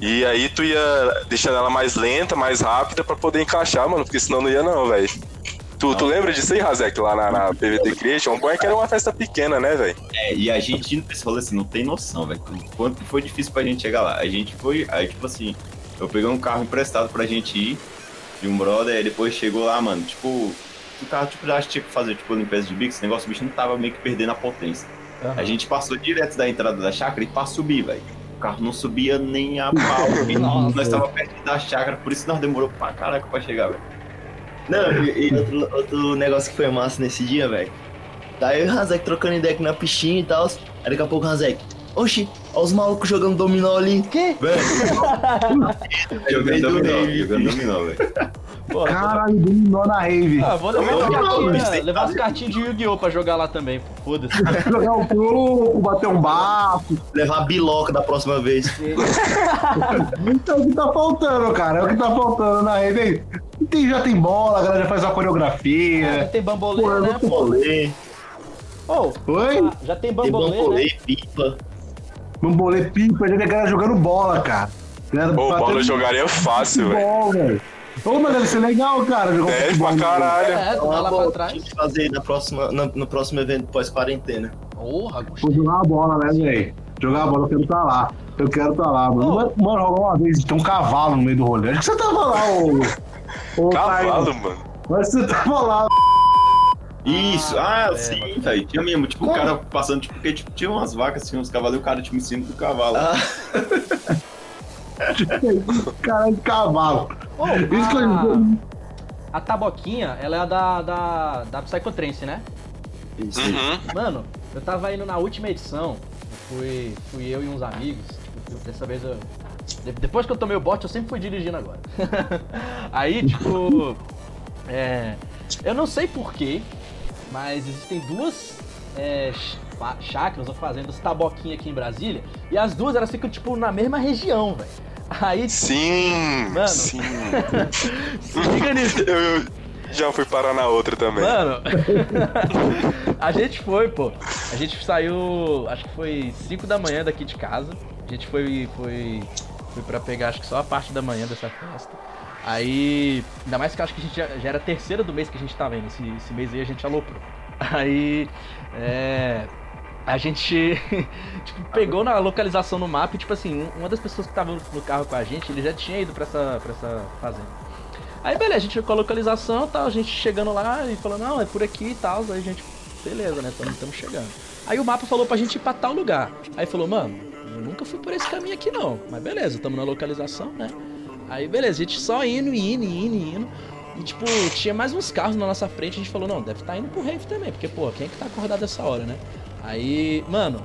E aí tu ia deixando ela mais lenta, mais rápida pra poder encaixar, mano, porque senão não ia não, velho. Tu, tu lembra disso aí, Razek, lá na, na PVT Creation? O bom é que era uma festa pequena, né, velho? É, e a gente, esse rolê assim, não tem noção, velho. Quanto foi difícil pra gente chegar lá. A gente foi, aí tipo assim, eu peguei um carro emprestado pra gente ir, de um brother, aí depois chegou lá, mano, tipo, o carro tipo, já tinha que fazer, tipo, limpeza de bico, esse negócio, o bicho não tava meio que perdendo a potência. A gente passou direto da entrada da chácara e pra subir, velho. O carro não subia nem a pau. nós tava perto da chácara, por isso nós demorou pra caraca pra chegar, velho. Não, e, e outro, outro negócio que foi massa nesse dia, velho. Tá eu e o Razek trocando ideia aqui na piscina e tal. Aí daqui a pouco o Razek, oxi, olha os malucos jogando dominó ali. Que? Velho, Jogando do dominó, jogando dominó, velho. Pô, Caralho, dominou na rave. ah, vou levar Não, não, não, levar as cartinhas de Yu-Gi-Oh! pra jogar lá também, pô. Foda-se. Jogar o grupo, bater um bafo. levar a biloca da próxima vez. Então é o que tá faltando, cara. É o que tá faltando na rave. aí. Tem, já tem bola, a galera já faz uma Já coreografia. tem bambolê, Pô, né, pô? Rolê, Ô, Oi? já tem tem bambolê, né? bambolê, pipa. Bambolê pipa, já vi a galera jogando bola, cara. Pô, bola eu jogaria fácil, velho. Ô, mas deve ser legal, cara. Jogar Deve futebol. pra caralho. É, tu vai Uma lá bola pra trás. gente fazer na próxima, no, no próximo evento pós-quarentena. Porra, gostei. jogar uma bola, né, velho? Jogar a bola, eu quero estar lá. Eu quero estar lá, mano. Mano, rolou uma vez, tem um cavalo no meio do rolê. Acho que você tava lá, ô. ô Cavalo, Taio. mano. Mas você tava lá, Isso, Ah, ah, é, sim, mas- velho. Tinha mesmo, tipo, o cara passando, tipo, porque tipo, tinha umas vacas, tinha uns cavalos e o cara tipo, em cima do cavalo. Ah, cara de cavalo. Ô, Isso que a, eu... a taboquinha, ela é a da, da, da Psychotrance, né? isso. Uhum. Mano, eu tava indo na última edição, fui, fui eu e uns amigos, tipo, dessa vez eu. de- Depois que eu tomei o bote, eu sempre fui dirigindo agora. Aí, tipo. É, eu não sei porquê, mas existem duas é, ch- fa- chácaras ou fazendas taboquinha aqui em Brasília, e as duas elas ficam, tipo, na mesma região, velho. Aí, Sim, Mano. sim. se liga nisso. Eu, eu já fui parar na outra também. Mano, a gente foi, pô. A gente saiu, acho que foi 5 da manhã daqui de casa. A gente foi, foi, foi pra pegar, acho que só a parte da manhã dessa festa. Aí, ainda mais que eu acho que a gente já, já era terceira do mês que a gente tava indo. Esse, esse mês aí a gente aloprou. Aí, é. A gente, tipo, pegou na localização no mapa e, tipo assim, um- uma das pessoas que tava no carro com a gente, ele já tinha ido pra essa, pra essa fazenda. Aí beleza, a gente foi com a localização tal, a gente chegando lá e falando, não, é por aqui e tal, aí a gente, beleza, né, estamos chegando. Aí o mapa falou pra gente ir pra tal lugar. Aí falou, mano, eu nunca fui por esse caminho aqui não, mas beleza, estamos na localização, né. Aí beleza, a gente só indo, e indo, e indo, e indo. E tipo, tinha mais uns carros na nossa frente, a gente falou, não, deve estar indo pro rave também, porque, pô, quem é que tá acordado essa hora, né? Aí, mano,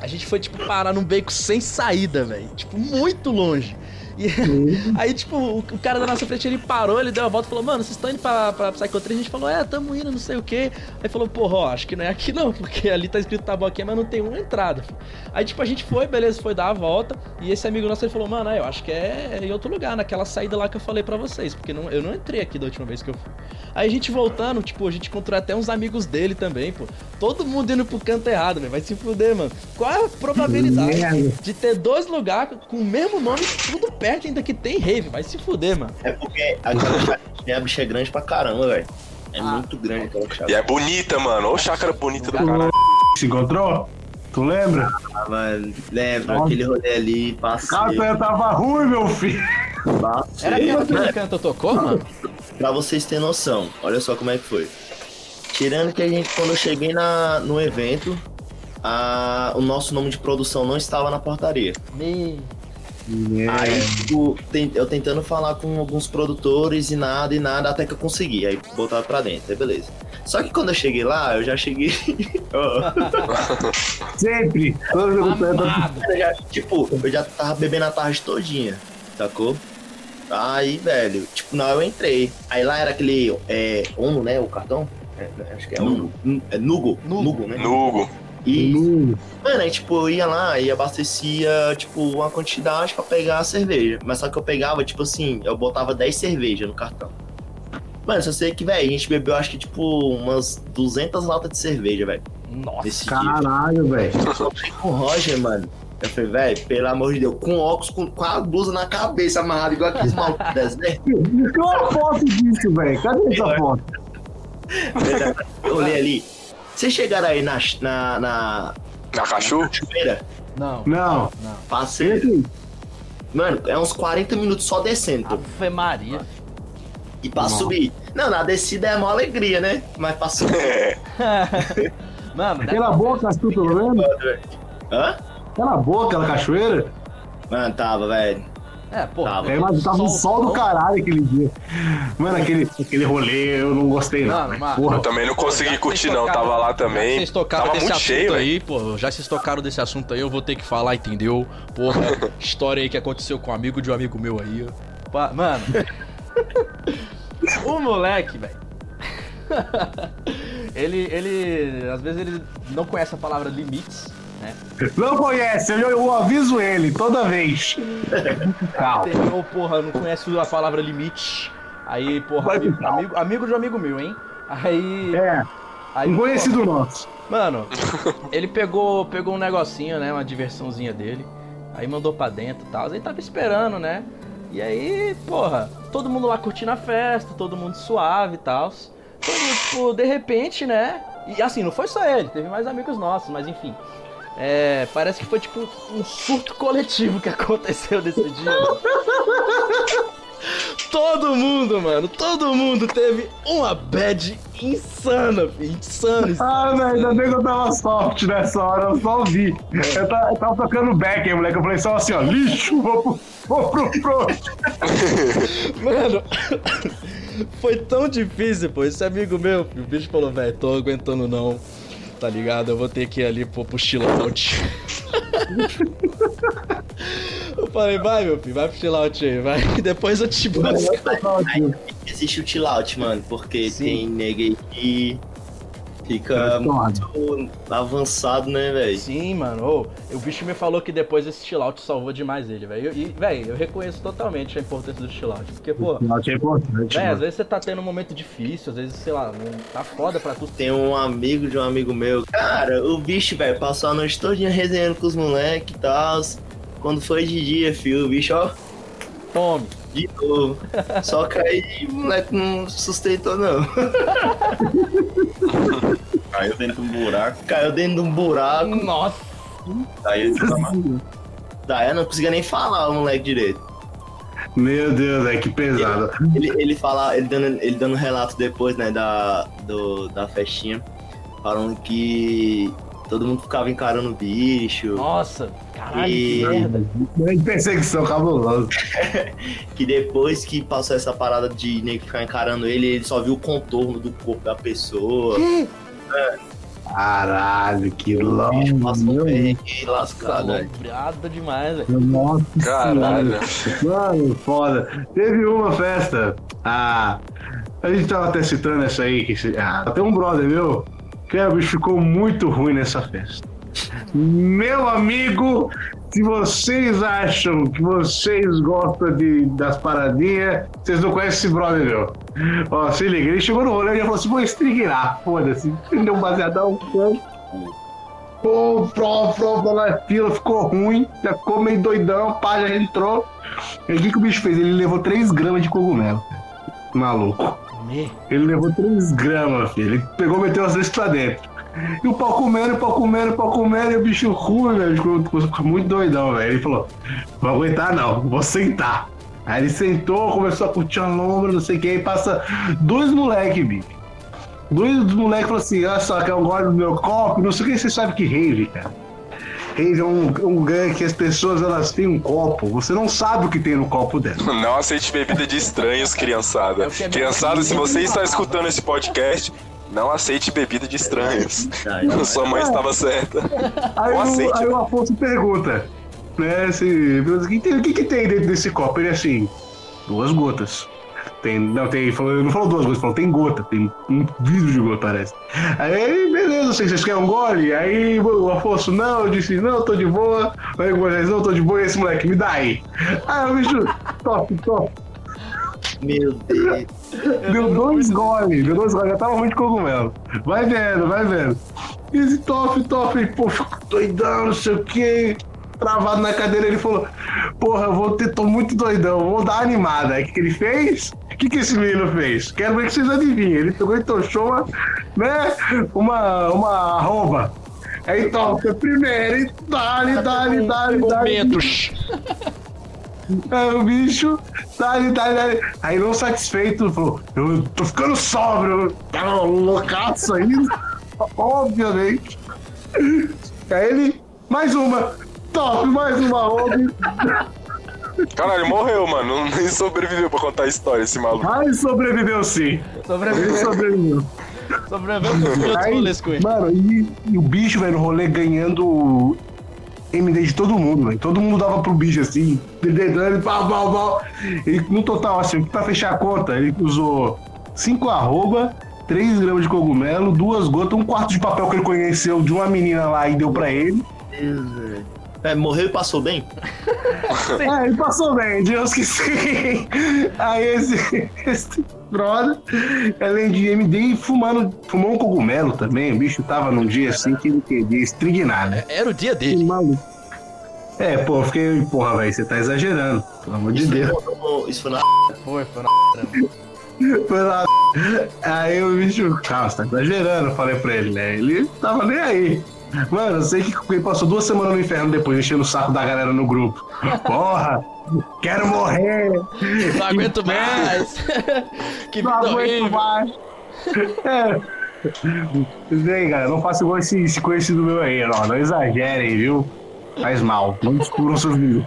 a gente foi, tipo, parar num beco sem saída, velho. Tipo, muito longe. E aí, tipo, o, o cara da nossa frente, ele parou, ele deu a volta e falou, mano, vocês estão indo pra, pra Psychotrance? A gente falou, é, tamo indo, não sei o quê. Aí falou, porra, ó, acho que não é aqui não, porque ali tá escrito taboquinha, mas não tem uma entrada. Aí, tipo, a gente foi, beleza, foi dar a volta, e esse amigo nosso, ele falou, mano, eu acho que é em outro lugar, naquela saída lá que eu falei pra vocês, porque não, eu não entrei aqui da última vez que eu fui. Aí a gente voltando, tipo, a gente encontrou até uns amigos dele também, pô. Todo mundo indo pro canto errado, velho. Vai se fuder, mano. Qual é a probabilidade de ter dois lugares com o mesmo nome, tudo perto, ainda que tem rave? Vai se fuder, mano. É porque aquela chácara, a bicha é grande pra caramba, velho. É Ah. muito grande aquela E chácara. é bonita, mano. Ô chácara bonita do caralho. Se encontrou? Tu lembra? Ah, mano, lembra Nossa. aquele rolê ali, passei, Cara, tava ruim, meu filho. passei. Era aquela que o canto tocou, mano? Pra vocês terem noção, olha só como é que foi. Tirando que a gente, quando eu cheguei na, no evento, a, o nosso nome de produção não estava na portaria. Me... Aí, tipo, ten- eu tentando falar com alguns produtores e nada, e nada, até que eu consegui. Aí botaram pra dentro, aí beleza. Só que quando eu cheguei lá, eu já cheguei. Sempre. Eu já, tipo, eu já tava bebendo a tarde todinha, sacou? Aí, velho, tipo, não, eu entrei. Aí lá era aquele. É. Uno, né? O cartão? É, acho que é Uno. É Nugo. Nugo. Nugo, né? Nugo. E, Hum, mano, aí, tipo, eu ia lá e abastecia, tipo, uma quantidade pra pegar a cerveja. Mas só que eu pegava, tipo assim, eu botava 10 cervejas no cartão. Mano, só sei que, velho, a gente bebeu, acho que, tipo, umas 200 latas de cerveja, velho. Nossa. Caralho, velho. Com o Roger, mano. Eu falei, velho, pelo amor de Deus, com óculos, com, com a blusa na cabeça amarrada, igual aqueles malucos do deserto. Cadê uma foto disso, velho? Cadê essa foto? Eu olhei ali. Vocês chegaram aí na, na, na Na cachoeira? Não, Não. não. Passei. Mano, é uns 40 minutos só descendo. Ave Maria. E pra Não. subir. Não, na descida é uma alegria, né? Mas pra subir. É. Mano, Aquela boca, tu pelo menos? Hã? Aquela boca, aquela cachoeira? Mano, tava, velho. É, pô. Tava. É, mas tava um sol do caralho aquele dia. Mano, aquele, aquele rolê eu não gostei, não. Mano, mano. Porra. Eu também não consegui curtir, não. tocaram- Tava lá também. vocês tocaram Tava desse muito assunto cheio, aí, pô. Já vocês tocaram desse assunto aí, eu vou ter que falar, entendeu? Porra, história aí que aconteceu com um amigo de um amigo meu aí. Mano. o moleque, velho. ele, ele. Às vezes ele não conhece a palavra limites, né? Não conhece, eu, eu aviso ele toda vez. Calma. Porra, não conhece a palavra limite. Aí, porra, amigo, amigo, amigo de um amigo meu, hein? Aí. É, aí um conhecido nosso. Mano, ele pegou, pegou um negocinho, né? Uma diversãozinha dele. Aí mandou pra dentro e tal. Aí tava esperando, né? E aí, porra, todo mundo lá curtindo a festa, todo mundo suave e tal. Tipo, de repente, né? E assim, não foi só ele, teve mais amigos nossos, mas enfim. É, parece que foi tipo um surto coletivo que aconteceu nesse dia. todo mundo, mano, todo mundo teve uma bad insana, filho. Insana, insana. Ah, velho, ainda bem que eu tava soft nessa hora, eu só ouvi. Eu tava, eu tava tocando back aí, moleque. Eu falei só assim, ó, lixo, vou pro, vou pro pro. Mano, foi tão difícil, pô. Esse amigo meu, o bicho falou, velho, tô aguentando não. Tá ligado? Eu vou ter que ir ali pro chill out. Eu falei, vai, meu filho, vai pro chill out aí, vai. Depois eu te busco. Existe o chill out, mano, porque Sim. tem nega aí que fica muito avançado, né, velho? Sim, mano. Ô, o bicho me falou que depois esse chill out salvou demais ele, velho. E, velho, eu reconheço totalmente a importância do chill out. Porque, pô, Não, é importante, velho, às vezes você tá tendo um momento difícil, às vezes, sei lá, tá foda pra tu. Tem um amigo de um amigo meu. Cara, o bicho, velho, passou a noite todinha resenhando com os moleques e tal. Quando foi de dia, filho, o bicho, ó, Tome. De novo. Só que aí o moleque não sustentou, não. Caiu dentro de um buraco, Caiu dentro de um buraco. Nossa. daí ele Daí eu não conseguia nem falar o moleque direito. Meu Deus, é que pesado. Ele, ele fala, ele dando, ele dando relato depois, né, da, do, da festinha, falando que todo mundo ficava encarando o bicho, Nossa. Caralho, E- que merda. Grande perseguição cabulosa. que depois que passou essa parada de nego ficar encarando ele, ele só viu o contorno do corpo da pessoa. Caralho, que O louco. bicho passou meu perrengue lascado, né? Alombrada demais, velho. Nossa Caralho. Mano, foda. Teve uma festa. Ah, a gente tava até citando essa aí. Que, ah, tem um brother meu o bicho ficou muito ruim nessa festa. Meu amigo, se vocês acham que vocês gostam de, das paradinhas, vocês não conhecem esse brother meu. Ó, se liga, ele chegou no rolê e falou assim: vou estriguirar, foda-se. Deu um baseadão, pô. Pô, pro, pro, pro, na fila, ficou ruim, já ficou meio doidão, pá, já entrou. E o que, que o bicho fez? Ele levou 3 gramas de cogumelo. Maluco. Me. Ele levou 3 gramas, filho. Ele pegou e meteu as vezes pra dentro. E o pau comendo, o pau comendo, o pau comendo, e o bicho ruim, velho. Ficou, muito doidão, velho. Ele falou: Vou aguentar não, vou sentar. Aí ele sentou, começou a curtir a lombra, não sei o que, aí passa dois moleques, bicho. Dois moleques falaram assim: Olha só, que eu gosto do meu copo, não sei o que, você sabe que rave, cara. Rave é um, um gangue que as pessoas elas têm um copo, você não sabe o que tem no copo dela. Não aceite bebida de estranhos, criançada. É o Criançada, se você está escutando esse podcast, não aceite bebida de estranhos. Sua mãe estava certa. Aí, Ou o, aceite. aí o Afonso pergunta, né, se, o que, tem- o que, que tem dentro desse copo? Ele é assim, duas gotas. Tem, não, tem, falou- ele não falou duas gotas, falou tem gota, tem um vidro de gota, parece. Aí, beleza, sei, vocês querem um gole? Aí o Afonso, não, eu disse, não, tô de boa. Aí o Moisés, não, tô de boa, e esse moleque, me dá aí. Aí o bicho, top, top. Meu Deus. Deu dois goles, deu dois goles, já tava ruim de cogumelo. Vai vendo, vai vendo. E esse top, top, pô, fico doidão, não sei o que. Travado na cadeira, ele falou: Porra, eu vou ter, tô muito doidão, vou dar animada. O que, que ele fez? O que, que esse menino fez? Quero ver que vocês adivinhem. Ele pegou e tochou uma, né, uma, uma arroba. Aí toca primeiro, e dá-lhe, dá-lhe, dá-lhe, dá-lhe. Aí o bicho, dali, dali. Aí não satisfeito, falou, eu tô ficando sóbrio, tava loucaço ainda, obviamente. Aí ele, mais uma, top, mais uma hobby, Caralho, morreu, mano. Nem sobreviveu pra contar a história, esse maluco. mas sobreviveu sim. Ele Sobreviveu. sobreviveu. Sobreviveu com mano, e, e o bicho, velho, no rolê ganhando MD de todo mundo, velho. Todo mundo dava pro bicho assim, dedando, pau, pau, pau. E no total, assim, pra fechar a conta, ele usou 5 arroba, 3 gramas de cogumelo, duas gotas, um quarto de papel que ele conheceu de uma menina lá e deu pra ele. Deus, velho. É, morreu e passou bem? É, ele passou bem, Deus que sim. Aí esse, esse brother, além de MD, fumando, fumou um cogumelo também. O bicho tava num dia assim que ele queria estrignar, né? Era o dia dele. maluco. É, pô, eu fiquei, porra, velho, você tá exagerando, pelo amor de Isso Deus. foi Isso foi na. Foi, foi na Foi lá. Aí o bicho, calma, você tá exagerando, eu falei pra ele, né? Ele tava nem aí. Mano, eu sei que ele passou duas semanas no inferno depois, enchendo o saco da galera no grupo. Porra, quero morrer. Não aguento mais. que Não aguento horrível. mais. É. Isso aí, galera, não faça igual esse, esse conhecido meu aí, não. Não exagerem, viu? Faz mal. Não descubram seus mil.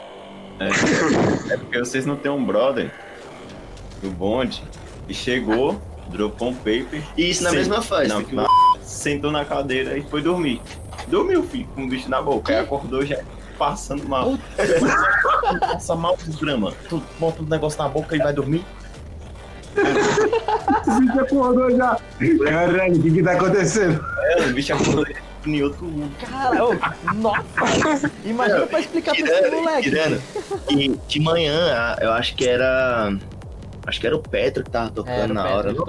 É, é porque vocês não têm um brother do bonde que chegou, dropou um paper. E isso na mesma. Não, que não. sentou na cadeira e foi dormir. Dormiu, filho, com o bicho na boca. Aí acordou já passando mal. Passa mal desgrama. Tu bota um negócio na boca e vai dormir. Esse bicho acordou já. Caralho, o que que tá acontecendo? É, o bicho acordou em outro mundo. Cara, ô, nossa. Imagina pra explicar pra esse moleque. tirando. E de manhã, eu acho que era. Acho que era o Petro que tava tocando o na hora. não.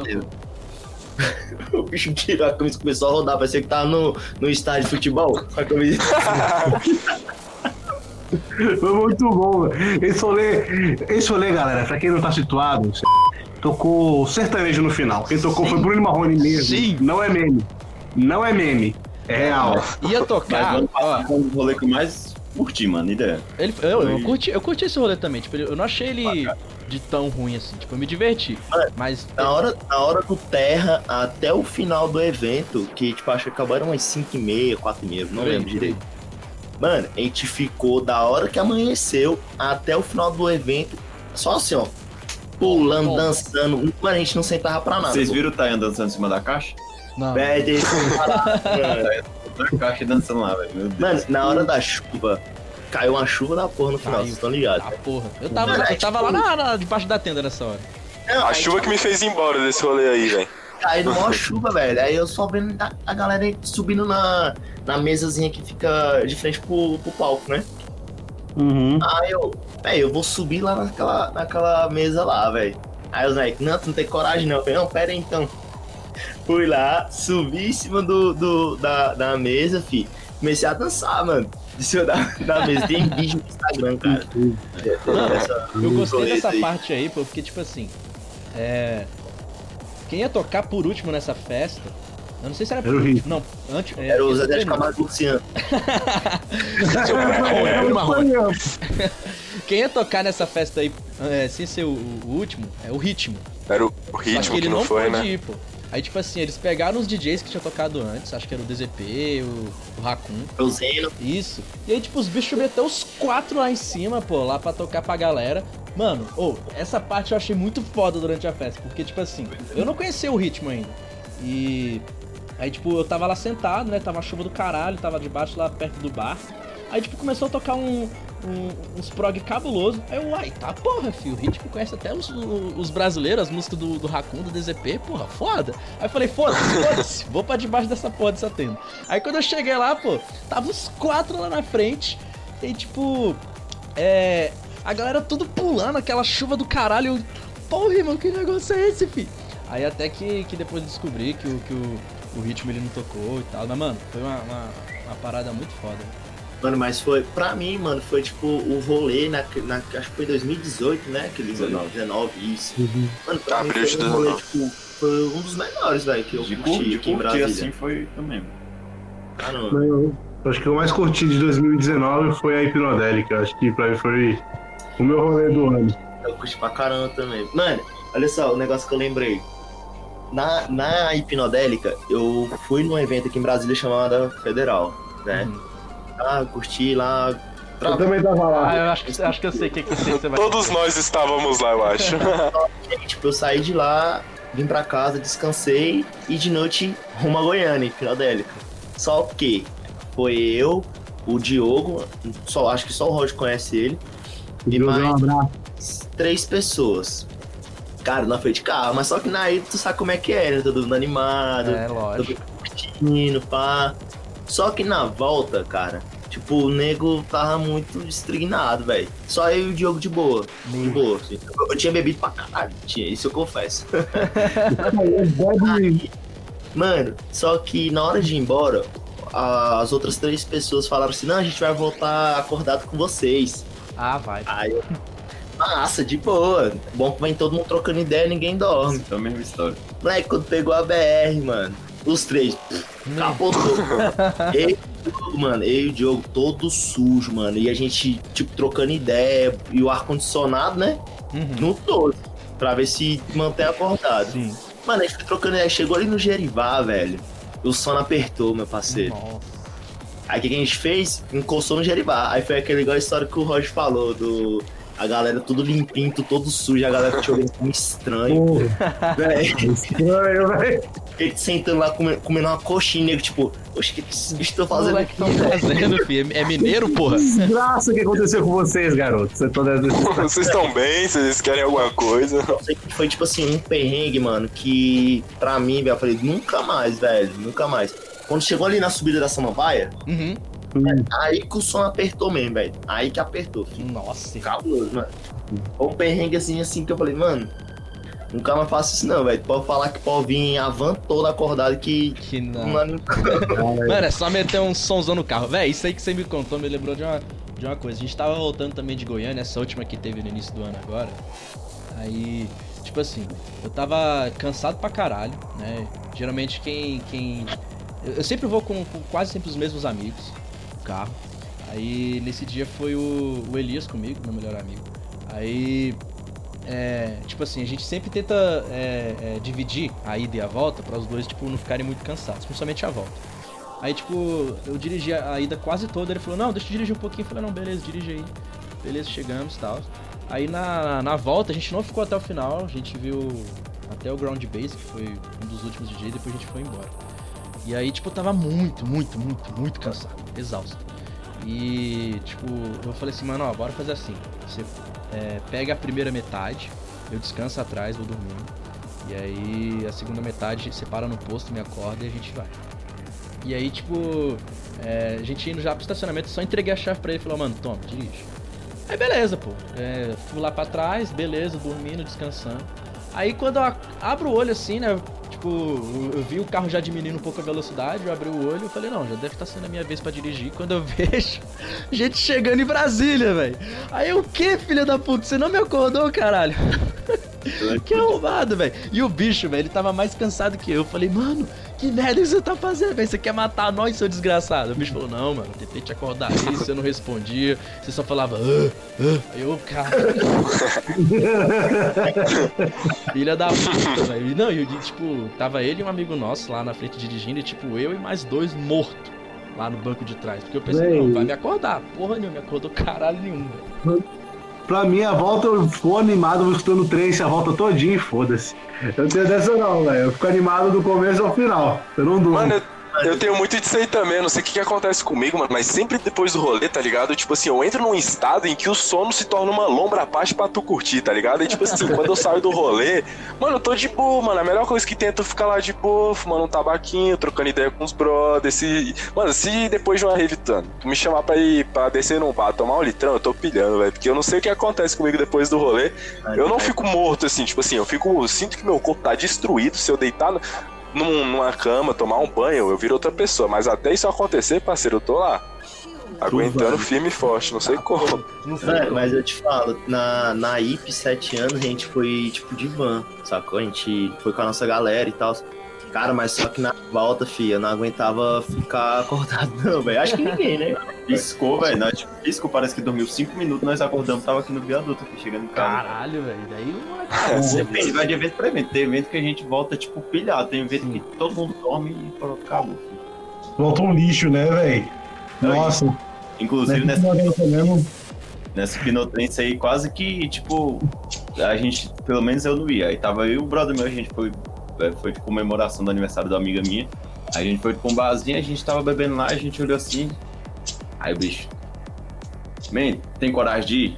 O bicho tirou a camisa e começou a rodar. Parecia que tava no, no estádio de futebol. Com a camisa. Foi muito bom. velho. Esse rolê, esse rolê, galera, pra quem não tá situado, tocou sertanejo no final. Quem tocou foi Bruno Marrone mesmo. Sim. Não é meme. Não é meme. É real. Ia Mas tocar, ano ó, um rolê que eu mais curti, mano. Ideia. ele, eu, eu, curti, eu curti esse rolê também, tipo, eu não achei ele de tão ruim assim, tipo, eu me diverti. Mano, Mas Na hora, na hora do Terra, até o final do evento, que tipo, acho que acabaram umas 5 e meia, 4 e meia, não lembro direito. Mano, a gente ficou da hora que amanheceu até o final do evento, só assim, ó. Pulando, Bom. dançando. A gente não sentava pra nada. Vocês pô. viram o Tayan dançando em cima da caixa? não. Mano. Na caixa dançando lá, velho. Meu Deus. Mano, na hora da chuva, caiu uma chuva da porra no final, Caiu. vocês estão ligados? Ah, porra. Eu tava, Mano, é eu tava tipo- lá na, na- debaixo da tenda nessa hora. Não, A aí, chuva que me fez ir embora desse rolê aí, velho. Caiu numa chuva, velho. Aí eu só vendo a, a galera subindo na, na mesazinha que fica de frente pro, pro palco, né? Uhum. Aí eu, velho, eu vou subir lá naquela, naquela mesa lá, velho. Aí os moleques, não, tu não tem coragem não. Eu falei, não, pera aí então. Fui lá, subi em cima do, do, da, da mesa, fi. Comecei a dançar, mano. Da, da mesa. Tem vídeo no Instagram, cara. Dessa- Eu gostei dessa aí. parte aí, pô, porque, tipo assim, é. Quem ia tocar por último nessa festa. Eu não sei se era Era o. Não, antes. é, Era o Zé de Camargo Luciano. Quem ia tocar nessa festa aí, é, sem ser o, o último, é o ritmo. Era o ritmo que ele que não não foi, né? ir, pô. Aí, tipo assim, eles pegaram os DJs que tinha tocado antes, acho que era o DZP, o, o Raccoon, O Zeno. isso. E aí, tipo, os bichos meteu os quatro lá em cima, pô, lá pra tocar pra galera. Mano, ô, essa parte eu achei muito foda durante a festa, porque, tipo assim, eu não conhecia o ritmo ainda. E aí, tipo, eu tava lá sentado, né? Tava a chuva do caralho, tava debaixo lá perto do bar. Aí, tipo, começou a tocar um, um- uns prog cabuloso. Aí eu, uai, tá porra, filho. O ritmo conhece até os, os brasileiros, as músicas do, do Raccoon, do DZP, porra, foda. Aí eu falei, foda-se, foda-se, vou pra debaixo dessa porra dessa tenda. Aí quando eu cheguei lá, pô, tava os quatro lá na frente. E tipo, é. A galera tudo pulando, aquela chuva do caralho. Eu, Porra, irmão, que negócio é esse, fi? Aí até que, que depois descobri que, o, que o, o ritmo ele não tocou e tal. Mas, mano, foi uma, uma, uma parada muito foda. Mano, mas foi, pra mim, mano, foi tipo o rolê, na, na, acho que foi 2018, né? Aquele 19. 19, isso. Mano, pra Abril mim de foi um rolê, 19. tipo, foi um dos melhores, velho, que eu De curti de aqui em Brasília. assim foi também. Ah, não. Não, Acho que o mais curti de 2019 foi a Hipnodélica. Acho que pra mim foi o meu rolê do ano. Eu curti pra caramba também. Mano, olha só, o negócio que eu lembrei. Na, na Hipnodélica, eu fui num evento aqui em Brasília chamado Federal, né? Uhum. Curti lá. Eu também tava lá. Ah, eu acho que, acho que eu sei o que, que você vai Todos nós estávamos lá, eu acho. Tipo, eu saí de lá, vim pra casa, descansei e de noite rumo a Goiânia, em Filadélica. Só que foi eu, o Diogo, só, acho que só o Roger conhece ele, e um mais abraço. três pessoas. Cara, não foi de carro, mas só que na ida tu sabe como é que é, né? Todo mundo animado, É, todo lógico. mundo curtindo, pá. Só que na volta, cara, tipo, o nego tava muito estrignado, velho. Só eu e o Diogo de boa. De boa, assim. Eu, tinha bebido pra caralho, tinha, isso eu confesso. Bebe- Mano, só que na hora de ir embora, as outras três pessoas falaram assim: não, a gente vai voltar acordado com vocês. Ah, vai. Aí eu. Massa, de boa. Bom que vem todo mundo trocando ideia ninguém dorme. Então a mesma história. Moleque, quando pegou a BR, mano, Os três. Capotou. eu, mano, eu e o Diogo todo sujo, mano. E a gente, tipo, trocando ideia. E o ar-condicionado, né? Uhum. No todo. Pra ver se mantém acordado. Sim. Mano, a gente foi trocando ideia. Chegou ali no Gerivá, velho. O sono apertou, meu parceiro. Nossa. Aí o que a gente fez? Encostou no Geribá. Aí foi aquele igual a história que o Roger falou, do. A galera tudo limpinho, todo sujo, a galera te olhando como estranho. Porra, estranho, velho. ele sentando lá comendo, comendo uma coxinha, nego, tipo, oxe, o que esses bichos estão fazendo aqui? tão fazendo, filho? É mineiro, porra? Desgraça que aconteceu com vocês, garoto. Você toda Vocês estão bem? Vocês querem alguma coisa? Eu sei que foi tipo assim, um perrengue, mano, que pra mim, velho, eu falei, nunca mais, velho, nunca mais. Quando chegou ali na subida da Samambaia, Uhum. Aí que o som apertou mesmo, velho. Aí que apertou, filho. Nossa. Cabuloso, mano. Foi um perrengue assim, assim, que eu falei, mano, nunca mais faço isso não, velho. Pode falar que pode vir a van toda acordada que. Que não. Mano, Mano, é só meter um somzão no carro. Véi, isso aí que você me contou me lembrou de uma, de uma coisa. A gente tava voltando também de Goiânia, essa última que teve no início do ano agora. Aí, tipo assim, eu tava cansado pra caralho, né? Geralmente quem. quem... Eu, sempre vou com, com quase sempre os mesmos amigos carro. Aí nesse dia foi o, o Elias comigo, meu melhor amigo. Aí. É, tipo assim, a gente sempre tenta é, é, dividir a ida e a volta para os dois tipo, não ficarem muito cansados, principalmente a volta. Aí, tipo, eu dirigi a ida quase toda, ele falou, não, deixa eu dirigir um pouquinho. Eu falei, não, beleza, dirige aí. Beleza, chegamos e tal. Aí na, na volta a gente não ficou até o final, a gente viu até o Ground Base, que foi um dos últimos dias, depois a gente foi embora. E aí, tipo, eu tava muito, muito, muito, muito cansado, exausto. E, tipo, eu falei assim, mano, ó, bora fazer assim. Você é, pega a primeira metade, eu descanso atrás, vou dormindo. E aí a segunda metade você para no posto, me acorda e a gente vai. E aí, tipo, é, a gente indo já pro estacionamento, só entreguei a chave pra ele e falou, mano, toma, dirige. Aí beleza, pô. É, fui lá pra trás, beleza, dormindo, descansando. Aí quando eu abro o olho assim, né? Tipo, eu vi o carro já diminuindo um pouco a velocidade, eu abri o olho e falei, não, já deve estar sendo a minha vez pra dirigir. Quando eu vejo, gente chegando em Brasília, velho. Aí o que, filha da puta? Você não me acordou, caralho? que arrombado, velho. E o bicho, velho, ele tava mais cansado que eu. Eu falei, mano, que merda que você tá fazendo, velho? Você quer matar nós, seu desgraçado? O bicho falou, não, mano, tentei te acordar aí, você não respondia, você só falava, ah, ah. Aí eu, cara. Filha da puta, velho. E Não, e tipo, tava ele e um amigo nosso lá na frente dirigindo, e tipo, eu e mais dois mortos lá no banco de trás. Porque eu pensei, não, vai me acordar. Porra nenhuma, me acordou caralho nenhum, velho. Pra mim, a volta eu fico animado, vou escutando o trem a volta todinha e foda-se. Eu não tenho dessa não, velho. Eu fico animado do começo ao final. Eu não durmo. Mano, eu, eu tenho muito disso aí também, não sei o que, que acontece comigo, mano, mas sempre depois do rolê, tá ligado? Tipo assim, eu entro num estado em que o sono se torna uma lombra à parte pra tu curtir, tá ligado? E tipo assim, quando eu saio do rolê, mano, eu tô de boa, mano. A melhor coisa que tem é tu ficar lá de boa, fumando um tabaquinho, trocando ideia com os brothers. Se... Mano, se depois de uma rave, Tano, tu me chamar pra ir pra descer num bar, tomar um litrão, eu tô pilhando, velho. Porque eu não sei o que acontece comigo depois do rolê. Eu não fico morto, assim, tipo assim, eu fico. eu sinto que meu corpo tá destruído se eu deitar no- num- numa cama, tomar um banho, eu viro outra pessoa. Mas até isso acontecer, parceiro, eu tô lá. Aguentando firme e forte, não sei como. Não É, mas eu te falo, na, na IP, sete anos, a gente foi tipo de van, sacou? A gente foi com a nossa galera e tal. Cara, mas só que na volta, filha, eu não aguentava ficar acordado, não, velho. Acho que ninguém, né? Piscou, velho. Nós, tipo, piscou, parece que dormiu 5 minutos, nós acordamos, tava aqui no viaduto, aqui chegando em casa. Caralho, velho. Daí Depende, vai de evento pra evento. Tem evento que a gente volta, tipo, pilhado. Tem evento que todo mundo dorme e pronto, acabou. Voltou um lixo, né, velho? Nossa. Inclusive, nessa mesmo. nessa Pinotrense aí, quase que, tipo, a gente, pelo menos eu não ia. Aí tava eu e o brother meu, a gente foi, é, foi de comemoração do aniversário da amiga minha. Aí a gente foi pra um barzinho, a gente tava bebendo lá, a gente olhou assim. Aí o bicho, man, tem coragem de ir?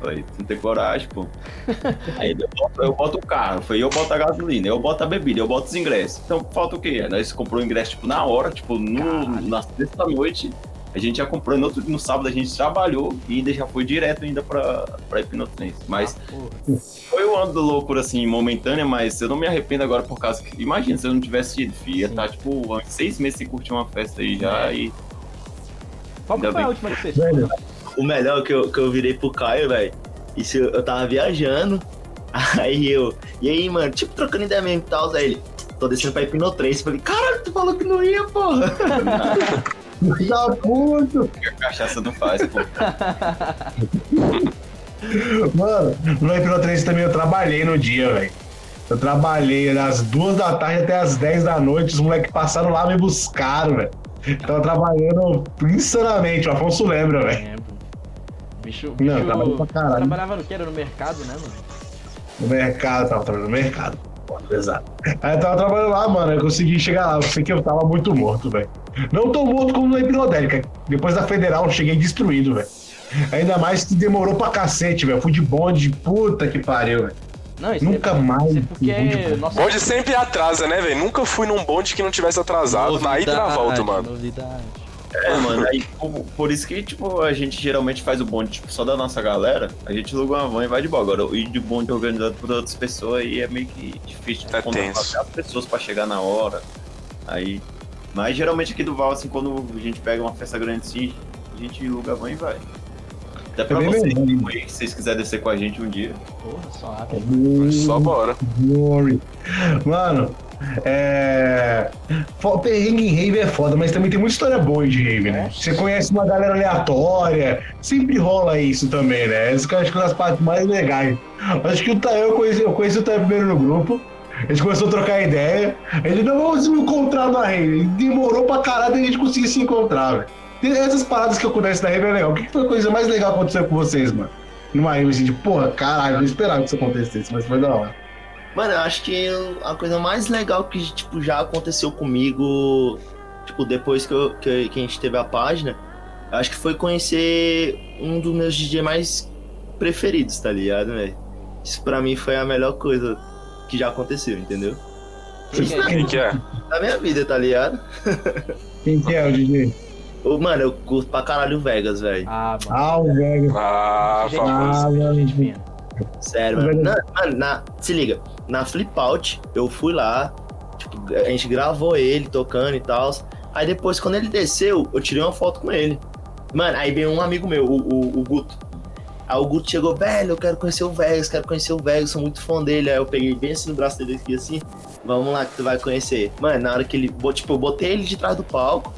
Falei, não tem coragem, pô. Aí eu boto, eu boto o carro, foi eu boto a gasolina, eu boto a bebida, eu boto os ingressos. Então falta o quê? Aí Nós comprou o ingresso, tipo, na hora, tipo, no, na sexta-noite. A gente já comprou, no, outro, no sábado a gente trabalhou e ainda já foi direto ainda pra, pra Hipnotrense. Mas porra. foi um ano de loucura, assim, momentânea, mas eu não me arrependo agora por causa que. Imagina se eu não tivesse ido. Ia estar, tipo, uns seis meses sem curtir uma festa aí já. E Qual foi a bem. última que você fez? Velho, O melhor que eu, que eu virei pro Caio, velho. Isso eu, eu tava viajando. Aí eu. E aí, mano, tipo, trocando ideia mesmo e tal. Aí ele. Tô descendo pra Hipnotrace. Falei, caralho, falou que não ia, porra. Tá puto. Que a cachaça não faz, pô. Mano, no Epiro 3 também eu trabalhei no dia, velho. Eu trabalhei das duas da tarde até as 10 da noite, os moleques passaram lá me buscaram, velho. Tava trabalhando insanamente, o Afonso lembra, velho. Lembro. Bicho, Não, bicho trabalhei pra caralho. trabalhava no que? Era no mercado, né, mano? No mercado, tava trabalhando no mercado. Pô, Pesado. Aí eu tava trabalhando lá, mano, eu consegui chegar lá. Eu sei que eu tava muito morto, velho. Não tão morto como na hipnodélica. Depois da federal eu cheguei destruído, velho. Ainda mais que demorou pra cacete, velho. Fui de bonde, puta que pariu, velho. Não, isso Nunca é, mais Isso é porque fui de bonde. nossa Bonde sempre atrasa, né, velho? Nunca fui num bonde que não tivesse atrasado na ida e na volta, mano. Novidade. É, mano, aí por, por isso que, tipo, a gente geralmente faz o bonde, tipo, só da nossa galera, a gente aluga uma van e vai de boa. Agora, ir de bonde organizado por outras pessoas aí é meio que difícil É controlar tenso. as pessoas pra chegar na hora. Aí. Mas geralmente aqui do Val, assim, quando a gente pega uma festa grande assim, a gente aluga a van e vai. Até pra É vocês, se vocês quiserem descer com a gente um dia. Porra, só abre. Só bora. Glory. Mano, é. Perrengue em rave é foda, mas também tem muita história boa de rave, né? Você conhece uma galera aleatória, sempre rola isso também, né? Isso que eu acho que é uma das partes mais legais. Acho que o Tayo, eu conheci, eu conheci o Tayo primeiro no grupo. A gente começou a trocar ideia. Ele não vamos se encontrar na rave. Demorou pra caralho a gente conseguir se encontrar, velho. Essas paradas que eu conheço da rave é legal. O que foi a coisa mais legal que aconteceu com vocês, mano? Numa rave assim de, porra, caralho, eu não esperava que isso acontecesse, mas foi da hora. Mano, eu acho que a coisa mais legal que, tipo, já aconteceu comigo, tipo, depois que, eu- que, que a gente teve a página, acho que foi conhecer um dos meus DJ mais preferidos, tá ligado, velho? Isso pra mim foi a melhor coisa que já aconteceu, entendeu? Quem que é? Que é? Da minha vida, tá ligado? Quem que é o DJ? Ô, Mano, eu curto pra caralho o Vegas, velho. Ah, mano. Ah, o velho. Ah, gente. Ah, gente. Sério, mano. Na, mano, na- se liga, na Flip Out, eu fui lá, tipo, a gente gravou ele tocando e tal. Aí depois, quando ele desceu, eu tirei uma foto com ele. Mano, aí veio um amigo meu, o, o, o Guto. Aí o Guto chegou, velho, eu quero conhecer o Vegas, quero conhecer o Vegas, sou muito fã dele. Aí eu peguei bem assim no braço dele aqui, assim, vamos lá que tu vai conhecer. Mano, na hora que ele, tipo, eu botei ele de trás do palco,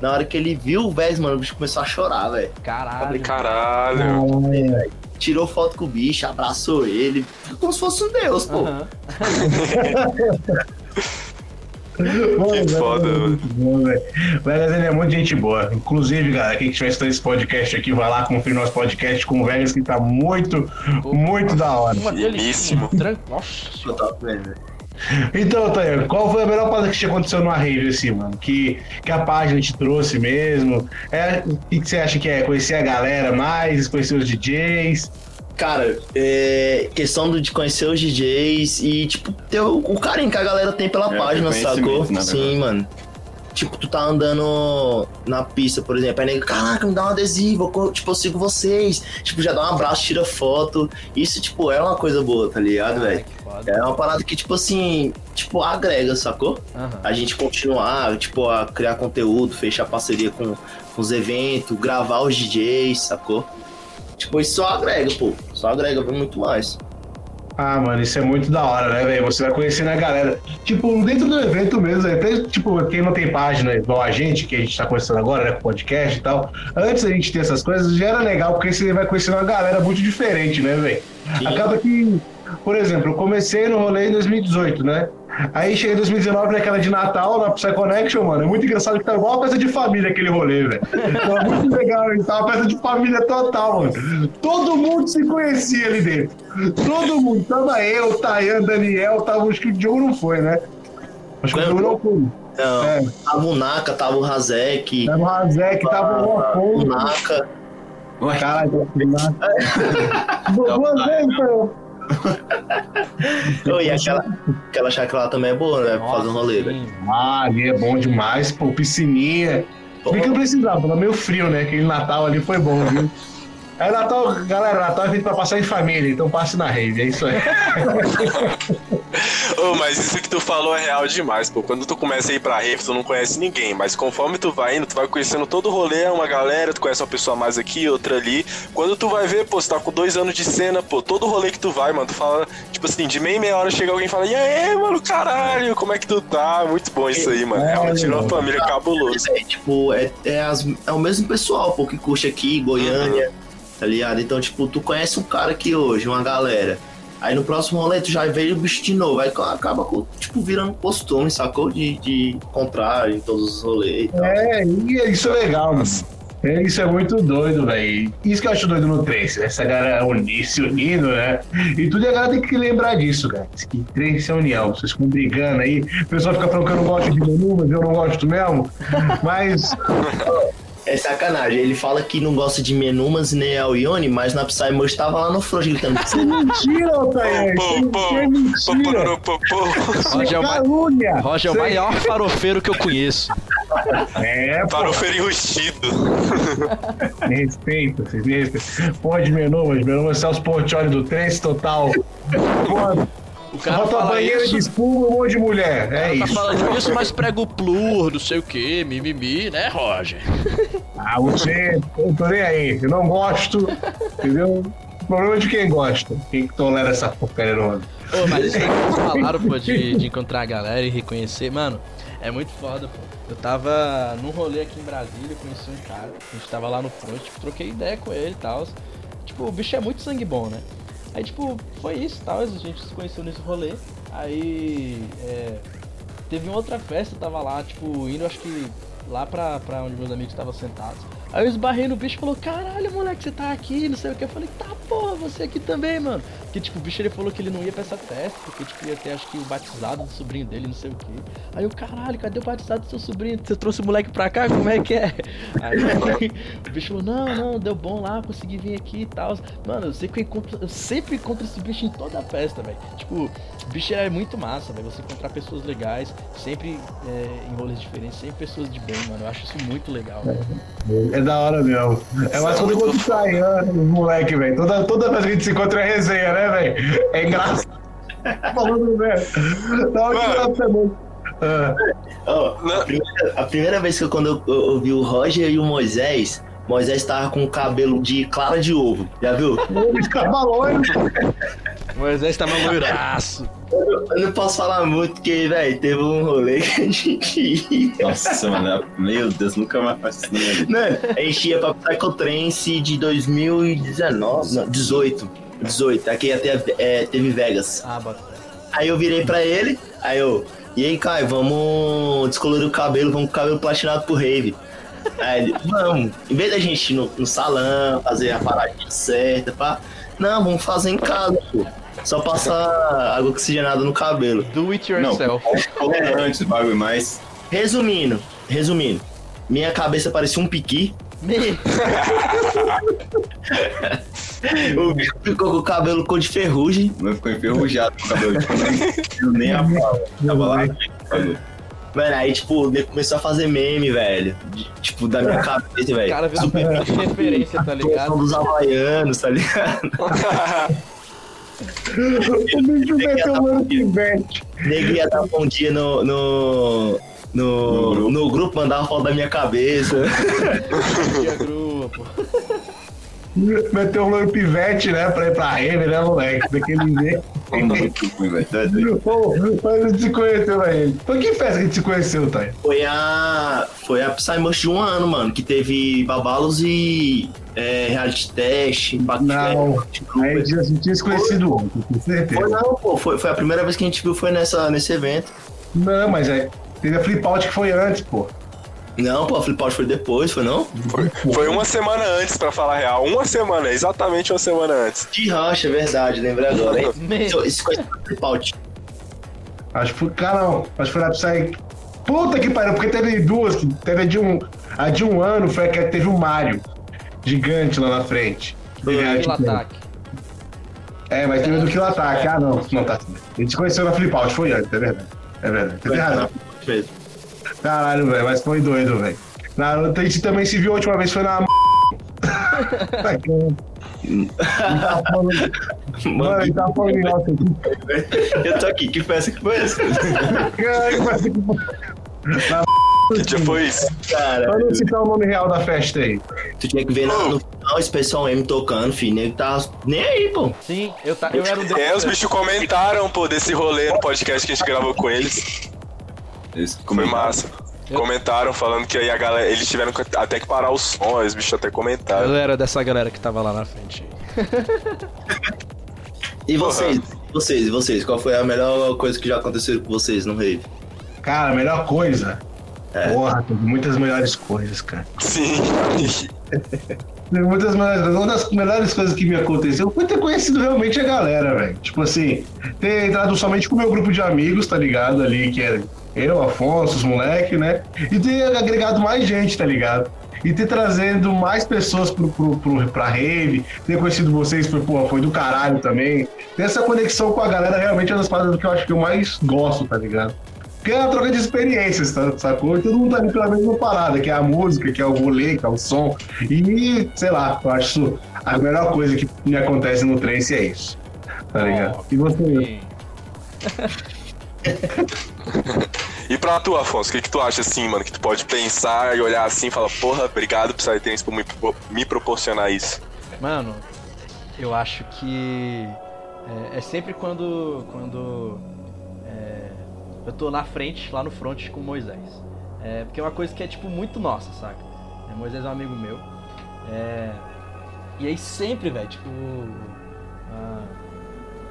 na hora que ele viu o Vegas, mano, o bicho começou a chorar, velho. Caralho. Caralho. Tirou foto com o bicho, abraçou ele, como se fosse um deus, pô. Aham. Mano, Que foda, velho, é mano. velho. Vegas, ele é muito gente boa. Inclusive, galera, quem estiver assistindo esse podcast aqui, vai lá conferir nosso podcast com o Vegas, que tá muito, muito da hora. Uma Finíssimo. Nossa velho. Então, Tayo, qual foi a melhor parada que te aconteceu numa rave, assim, mano? Que, que a página te trouxe mesmo? É, o que que você acha que é? Conhecer a galera mais, conhecer os DJs? Cara, é, questão do- de conhecer os DJs e, tipo, ter o, o carinho que a galera tem pela É, página, sacou? na Sim, mano. Tipo, tu tá andando na pista, por exemplo, aí nego, caraca, me dá um adesivo, eu, tipo, eu sigo vocês. Tipo, já dá um abraço, tira foto. Isso, tipo, é uma coisa boa, tá ligado, velho? É uma parada que, tipo assim, tipo, agrega, sacou? Aham. a gente continuar, tipo, a criar conteúdo, fechar parceria com, com os eventos, gravar os DJs, sacou? Tipo, isso só agrega, pô. Só agrega muito mais. Ah, mano, isso é muito da hora, né, velho? Você vai conhecendo a galera. Tipo, dentro do evento mesmo, até, tipo, quem não tem página igual a gente, que a gente tá conhecendo agora, né, com podcast e tal. Antes da gente ter essas coisas, já era legal, porque você vai conhecendo uma galera muito diferente, né, velho? Acaba que, por exemplo, eu comecei no rolê em 2018, né? Aí cheguei em 2019 naquela de Natal, na Psy Connection, mano. É muito engraçado que tá igual uma festa de família aquele rolê, velho. Tava muito legal? Tava uma festa de família total, mano. Todo mundo se conhecia ali dentro. Todo mundo. Tava eu, Tayan, Daniel, tava. Acho que o Diogo não foi, né? Acho que o Diogo não foi. Não, É, tava o Naka, tava o Razek, tava o Razek, tava o o Afonso. Naka. Caralho, duas vezes, foi. Oh, e aquela, aquela chácara lá também é boa, né? Pra fazer um rolê, velho. sim. Ah, ali é bom demais, pô, piscininha. Bem que eu precisava, tava meio frio, né? Aquele Natal ali foi bom, viu? Aí Natal, galera, Natal é feito pra passar em família, então passe na rave, é isso aí. Ô, mas isso que tu falou é real demais, pô. Quando tu começa a ir pra rave, tu não conhece ninguém, mas conforme tu vai indo, tu vai conhecendo todo o rolê, uma galera, tu conhece uma pessoa mais aqui, outra ali. Quando tu vai ver, pô, você tá com dois anos de cena, pô, todo rolê que tu vai, mano, tu fala, tipo assim, de meia e meia hora chega alguém e fala, e aí, mano, caralho, como é que tu tá? Muito bom isso aí, mano. É uma tirou a família cabuloso. É, tipo, é, é, as- é o mesmo pessoal, pô, que curte aqui, Goiânia, tá ligado? Então, tipo, tu conhece um cara aqui hoje, uma galera. Aí no próximo rolê tu já veio o bicho de novo. Aí acaba, tipo, virando costume, sacou? De, de em todos os rolês e tal. É, e isso é legal, mano. É, Isso é muito doido, velho. Isso que eu acho doido no Trace, essa galera unir, se unindo, né? E tudo a galera tem que lembrar disso, cara. Que Trace é união. Vocês ficam brigando aí, o pessoal fica falando que eu não gosto de menu, mas eu não gosto mesmo. Mas É sacanagem. Ele fala que não gosta de Menumas nem Alcione, mas na Psymush tava lá no front gritando. isso é mentira, Altair. Isso é mentira. pô, pô, pô. Isso Roger é é o. Roger é o maior farofeiro que eu conheço. É, Para pô. o ferir enrustido. Me respeita, vocês me respeitam. Porra de Menumas, Menumas Celso Portioli do Trace total. Porra, O cara bota fala banheira isso, de espuma um monte de mulher. É tá isso. falando isso, mas prega o plur, não sei o que, mimimi, né, Roger? Ah, você, eu tô nem aí. Eu não gosto, entendeu? O problema é de quem gosta. Quem tolera essa porcaria no ano. Ô, mas isso aí que vocês falaram, pô, de, de encontrar a galera e reconhecer, mano, é muito foda, pô. Eu tava num rolê aqui em Brasília, conheci um cara, a gente tava lá no front, tipo, troquei ideia com ele e tal. Tipo, o bicho é muito sangue bom, né? Aí, tipo, foi isso tal, a gente se conheceu nesse rolê. Aí, é, teve uma outra festa, tava lá, tipo, indo, acho que lá pra, pra onde meus amigos estavam sentados. Aí eu esbarrei no bicho e falou, caralho, moleque, você tá aqui, não sei o que. Eu falei, tá porra, você aqui também, mano. Porque, tipo, o bicho ele falou que ele não ia pra essa festa, porque, tipo, ia ter, acho que, o batizado do sobrinho dele, não sei o que. Aí eu, caralho, cadê o batizado do seu sobrinho? Você trouxe o moleque pra cá? Como é que é? Aí o bicho falou, não, não, deu bom lá, consegui vir aqui e tal. Mano, eu sempre encontro, eu sempre encontro esse bicho em toda a festa, velho. Tipo, bicho é muito massa, velho. Você encontrar pessoas legais, sempre é, em rolês diferentes, sempre pessoas de bem, mano. Eu acho isso muito legal. velho. É da hora mesmo. É mais quando eu vou Saiano, moleque, velho. Toda, toda vez que a gente se encontra é resenha, né, velho? É engraçado. Falando, velho. Da hora que. Ah, a, primeira, a primeira vez que eu, quando eu, eu, eu vi o Roger e o Moisés, Moisés tava com o cabelo de clara de ovo. Já viu? ele ficava longe. Moisés tá maloiraço. Eu, eu não posso falar muito, porque, velho, teve um rolê que a gente ia. Nossa, mano, meu Deus, nunca mais faço isso. Mano, a gente ia pra Psychotrance de 2019, não, 18. 18, aqui até é, teve Vegas. Ah, bota. Aí eu virei pra ele, aí eu, e aí, Caio, vamos descolorir o cabelo, vamos com o cabelo platinado pro rave. Aí ele, vamos, em vez da gente ir no, no salão, fazer a paradinha certa, pá, não, vamos fazer em casa, pô. Só passar água oxigenada no cabelo. Do it Não, yourself. Coloca antes o bagulho, mas Resumindo, resumindo, minha cabeça parecia um piqui, o bicho ficou com o cabelo cor de ferrugem, não ficou enferrujado com o cabelo. Tipo, não nem a pau. Tava lá. Mano, aí, tipo, ele começou a fazer meme, velho. de- tipo, da minha cabeça, O velho. cara viu super de referência, tá ligado? dos havaianos, tá ligado? O bicho meteu o mano pivete. Nego ia dar bom dia no. no... No, no grupo mandava foto da minha cabeça. Grupo. Meteu o loiro pivete, né? Pra ir pra rave, né, moleque? Daquele jeito. É. Pô, mas a gente se conheceu, velho. Foi que festa que a gente se conheceu, Thay? Foi a. Foi a Psymush de um ano, mano, que teve babalos e é, reality test, Não. backfest, Aí a gente já tinha se conhecido ontem, com Foi certeza. não, pô. Foi, foi a primeira vez que a gente viu, foi nessa, nesse evento. Não, mas é. Teve a flip out que foi antes, pô. Não, pô, a Flip Out foi depois, foi não? Foi, foi uma semana antes, pra falar a real. Uma semana, exatamente uma semana antes. De rocha, é verdade, lembrei agora, hein? Me- Isso, isso foi a Flip Out. Acho que foi. Cara, não. Acho que foi na Psy. Puta que pariu, porque teve duas. Teve a de um. A de um ano foi a que teve o Mario. Gigante lá na frente. Foi, Teve a Kill ataque. É, mas teve do Kill Attack. Ah, não. Não tá. A gente se conheceu na flip out, foi antes, é verdade. É verdade. Teve razão. Mesmo. Caralho, velho, mas foi doido, velho. Na- A gente também se viu a última vez, foi na. Tá. Ele tá falando- Mano, ele tá falando em aqui. Eu tô aqui, que festa que foi essa? Caralho, que- Na Que dia foi isso? Cara, Pra não citar o nome real da festa aí. tu tinha que ver no final esse pessoal M tocando, filho. Nego tá nem aí, pô. Sim, eu, tá, eu era um É, os bichos comentaram, pô, desse rolê no podcast que a gente gravou com eles. Esse Foi massa. Comentaram falando que aí a galera. Eles tiveram que- até que parar o som, aí os bichos até Eu comentaram. era dessa galera que tava lá na frente. E vocês? Vocês, e vocês? Qual foi a melhor coisa que já aconteceu com vocês no rave? Cara, a melhor coisa. É. Porra, teve muitas melhores coisas, cara. Sim. Teve muitas melhores coisas. Uma das melhores coisas que me aconteceu foi ter conhecido realmente a galera, velho. Tipo assim, ter entrado somente com o meu grupo de amigos, tá ligado? Ali, que era eu, Afonso, os moleques, né? E ter agregado mais gente, tá ligado? E ter trazendo mais pessoas pro, pro, pro, pra rave, ter conhecido vocês foi, pô, foi do caralho também. Ter essa conexão com a galera realmente é uma das paradas que eu acho que eu mais gosto, tá ligado? Porque é uma troca de experiências, tá, sacou? E todo mundo tá ali pela mesma parada, que é a música, que é o rolê, que é o som. E, sei lá, eu acho a melhor coisa que me acontece no trance é isso. Tá ligado? E você? E pra tu, Afonso, o que, que tu acha assim, mano? Que tu pode pensar e olhar assim e falar, porra, obrigado Psytrance por me, por me proporcionar isso. Mano, eu acho que é, é sempre quando, quando eu tô na frente, lá no front com Moisés. É, porque é uma coisa que é tipo muito nossa, saca? É, Moisés é um amigo meu. É, e aí sempre, velho, tipo. ah,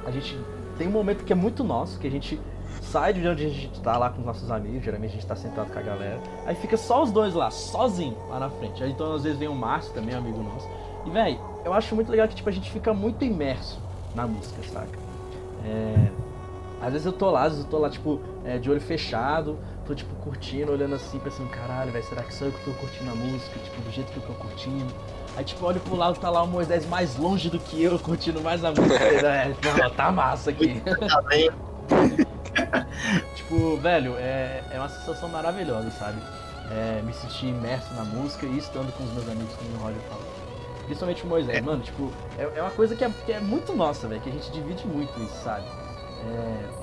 a gente tem um momento que é muito nosso, que a gente sai de onde a gente tá lá com os nossos amigos, geralmente a gente tá sentado com a galera. Aí fica só os dois lá, sozinho, lá na frente. Aí então às vezes vem o Márcio também, amigo nosso. E, véi, eu acho muito legal que, tipo, a gente fica muito imerso na música, saca? É... Às vezes eu tô lá, às vezes eu tô lá, tipo, é, de olho fechado, tô, tipo, curtindo, olhando assim, pensando, caralho, velho, será que sou eu que tô curtindo a música, tipo, do jeito que eu tô curtindo? Aí, tipo, olho pro lado, tá lá o Moisés mais longe do que eu, curtindo mais a música. é, pô, tá massa aqui. Tá bem? Tipo, velho, é, é uma sensação maravilhosa, sabe? É, me sentir imerso na música e estando com os meus amigos, como o Roger falou. Principalmente o Moisés, mano, tipo, é, é uma coisa que é, que é muito nossa, velho, que a gente divide muito isso, sabe? É,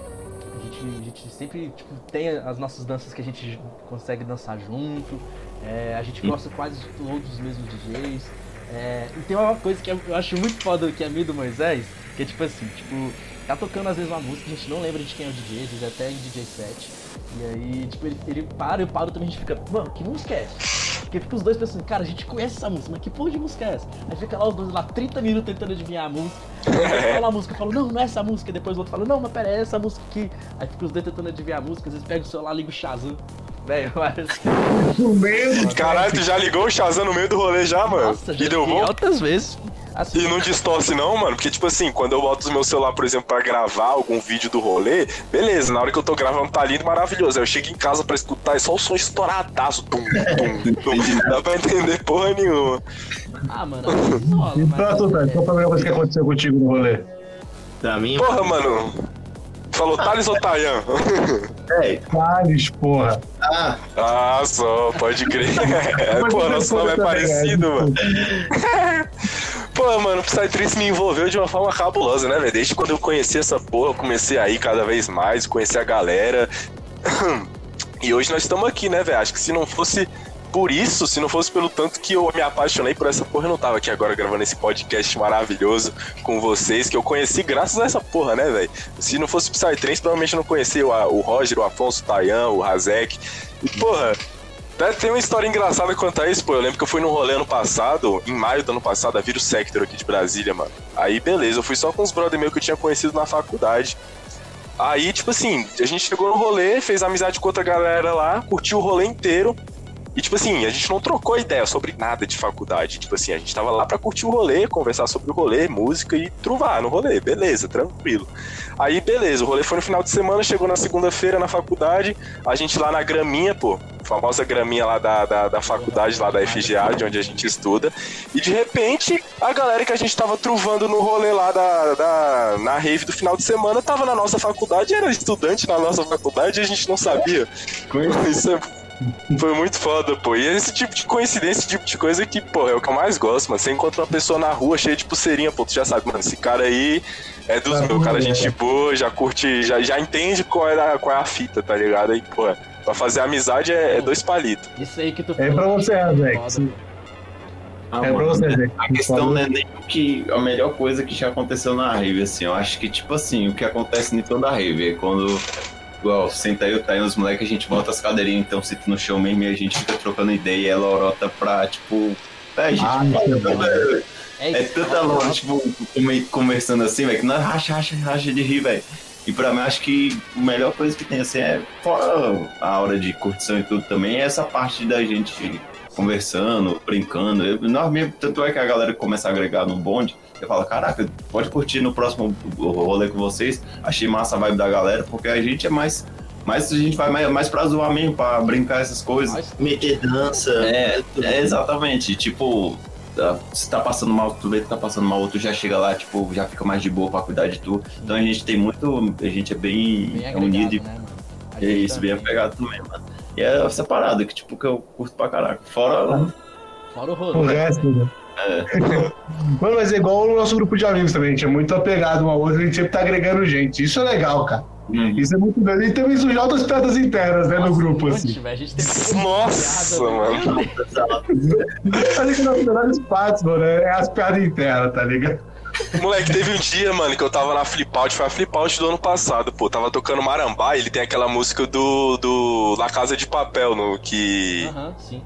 a, gente, a gente sempre, tipo, tem as nossas danças que a gente consegue dançar junto, é, a gente gosta quase todos os mesmos DJs. É, e tem uma coisa que eu acho muito foda que é a minha do Moisés, que é tipo assim, tipo, tá tocando às vezes uma música, a gente não lembra de quem é o DJ, às vezes é até em DJ set. E aí, tipo, ele, ele para, eu paro também, a gente fica, mano, que música é essa? Porque fica os dois pensando, cara, a gente conhece essa música, mas que porra de música é essa? Aí fica lá os dois lá 30 minutos tentando adivinhar a música. Aí fala a música, eu falo, não, não é essa música. Depois o outro fala, não, mas pera, é essa música aqui. Aí fica os dois tentando adivinhar a música, às vezes pega o celular, liga o Shazam. Velho, parece No meio do Caralho, tu já ligou o Shazam no meio do rolê já, mano? Nossa, já e deu bom? altas vezes. Assim, E não distorce não, mano? Porque, tipo assim, quando eu boto o meu celular, por exemplo, pra gravar algum vídeo do rolê, beleza, na hora que eu tô gravando tá lindo, maravilhoso. Aí eu chego em casa pra escutar, é só o som estouradaço. Tum, tum, tum. Não dá pra entender porra nenhuma. ah, mano, rola, E pra tu, mas... Thales, qual foi a melhor coisa que aconteceu contigo no rolê? Pra mim, Porra, mano. Falou Thales ou Tayan? é. Thales, porra. Ah, Ah, só, pode crer. Pô, nosso nome é parecido, mano. Pô, mano, o Psytrance me envolveu de uma forma cabulosa, né, velho? Desde quando eu conheci essa porra, eu comecei a ir cada vez mais, conhecer a galera. E hoje nós estamos aqui, né, velho? Acho que se não fosse por isso, se não fosse pelo tanto que eu me apaixonei por essa porra, eu não tava aqui agora gravando esse podcast maravilhoso com vocês, que eu conheci graças a essa porra, né, velho? Se não fosse Psytrance, provavelmente não conhecia o, o Roger, o Afonso, o Tayan, o Razek. E, porra, até tem uma história engraçada quanto a isso, pô. Eu lembro que eu fui num rolê ano passado, em maio do ano passado, a Vírus Sector aqui de Brasília, mano. Aí, beleza, eu fui só com os brother meus que eu tinha conhecido na faculdade. Aí, tipo assim, a gente chegou no rolê, fez amizade com outra galera lá, curtiu o rolê inteiro. E, tipo assim, a gente não trocou ideia sobre nada de faculdade. Tipo assim, a gente tava lá pra curtir o rolê, conversar sobre o rolê, música e truvar no rolê. Beleza, tranquilo. Aí, beleza, o rolê foi no final de semana, chegou na segunda-feira na faculdade, a gente lá na graminha, pô, famosa graminha lá da, da, da faculdade, lá da FGA, de onde a gente estuda. E de repente, a galera que a gente tava truvando no rolê lá da, da, na rave do final de semana tava na nossa faculdade, era estudante na nossa faculdade e a gente não sabia. Isso é Foi muito foda, pô. E esse tipo de coincidência, esse tipo de coisa que, pô, é o que eu mais gosto, mano. Você encontra uma pessoa na rua cheia de pulseirinha, pô, tu já sabe, mano, esse cara aí é dos É, meus, cara, é. gente boa, já curte, já, já entende qual é, a, qual é a fita, tá ligado? Aí, pô, pra fazer amizade é, é dois palitos. Isso aí que tu É pra você, Alex. Ah, É pra mano, você, Zé. A questão não é nem o que a melhor coisa que já aconteceu na rave, assim. Eu acho que, tipo assim, o que acontece em toda a rave é quando. Igual, senta aí, tá aí os moleques, a gente bota as cadeirinhas, então senta no chão mesmo e a gente fica trocando ideia e ela orota pra, tipo. É, gente Ah, isso é É, é tanta ó, tipo, conversando assim, velho, que nós racha, racha, racha de rir, velho. E pra mim, acho que a melhor coisa que tem, assim, é fora a hora de curtição e tudo também, é essa parte da gente conversando, brincando. Eu, nós mesmo, tanto é que a galera começa a agregar no bonde, eu falo, caraca, pode curtir no próximo rolê com vocês. Achei massa a vibe da galera, porque a gente é mais. mais a gente vai mais, mais pra zoar mesmo, pra brincar essas coisas. Meter dança. É, é exatamente. Tipo, tá- se tá passando mal, tu vê que tá passando mal, tu já chega lá, tipo, já fica mais de boa pra cuidar de tu. Então a gente tem muito. A gente é bem, bem agregado, unido e né? A é isso, bem também. apegado também, mano. E é essa parada que, tipo, que eu curto pra caraca. Fora. Fora o O rolê. resto, né? É, Mano, mas é igual o nosso grupo de amigos também. A gente é muito apegado um ao outro, a gente sempre tá agregando gente. Isso é legal, cara. Isso é muito legal. E também surgiu outras piadas internas, né, no grupo, assim. velho, a gente tem Nossa, piada, mano. Acho que nas melhores partes, mano, é as piadas internas, tá ligado? Moleque, teve um dia, mano, que eu tava na Flip Out, foi a Flip Out do ano passado, pô. Tava tocando Marambá, ele tem aquela música do. do La Casa de Papel, no que. Aham, sim.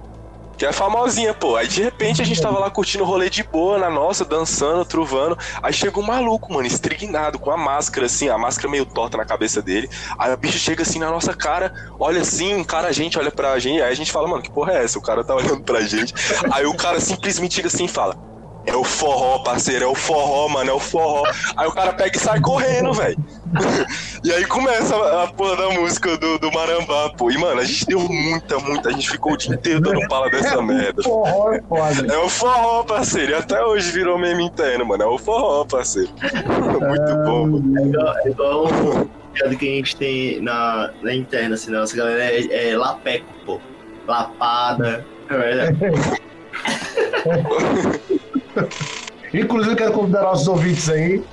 Que é famosinha, pô. Aí de repente a gente tava lá curtindo o rolê de boa, na nossa, dançando, truvando. Aí chega um maluco, mano, estrignado, com a máscara, assim, a máscara meio torta na cabeça dele. Aí o bicho chega assim na nossa cara, olha assim, encara a gente, olha pra gente. Aí a gente fala, mano, que porra é essa? O cara tá olhando pra gente. Aí o cara simplesmente chega assim e fala. É o forró, parceiro, é o forró, mano, é o forró. Aí o cara pega e sai correndo, velho. E aí começa a, a porra da música do, do Marambá, pô. E, mano, a gente deu muita, muita. A gente ficou o dia inteiro dando pala dessa merda. Forró é foda. É o forró, parceiro. E até hoje virou meme interno, mano. É o forró, parceiro. Muito bom, mano. É igual, é igual um piada que a gente tem na, na interna, assim, nossa galera é, é lapeco, pô. Lapada. É verdade. Inclusive, eu quero convidar nossos ouvintes aí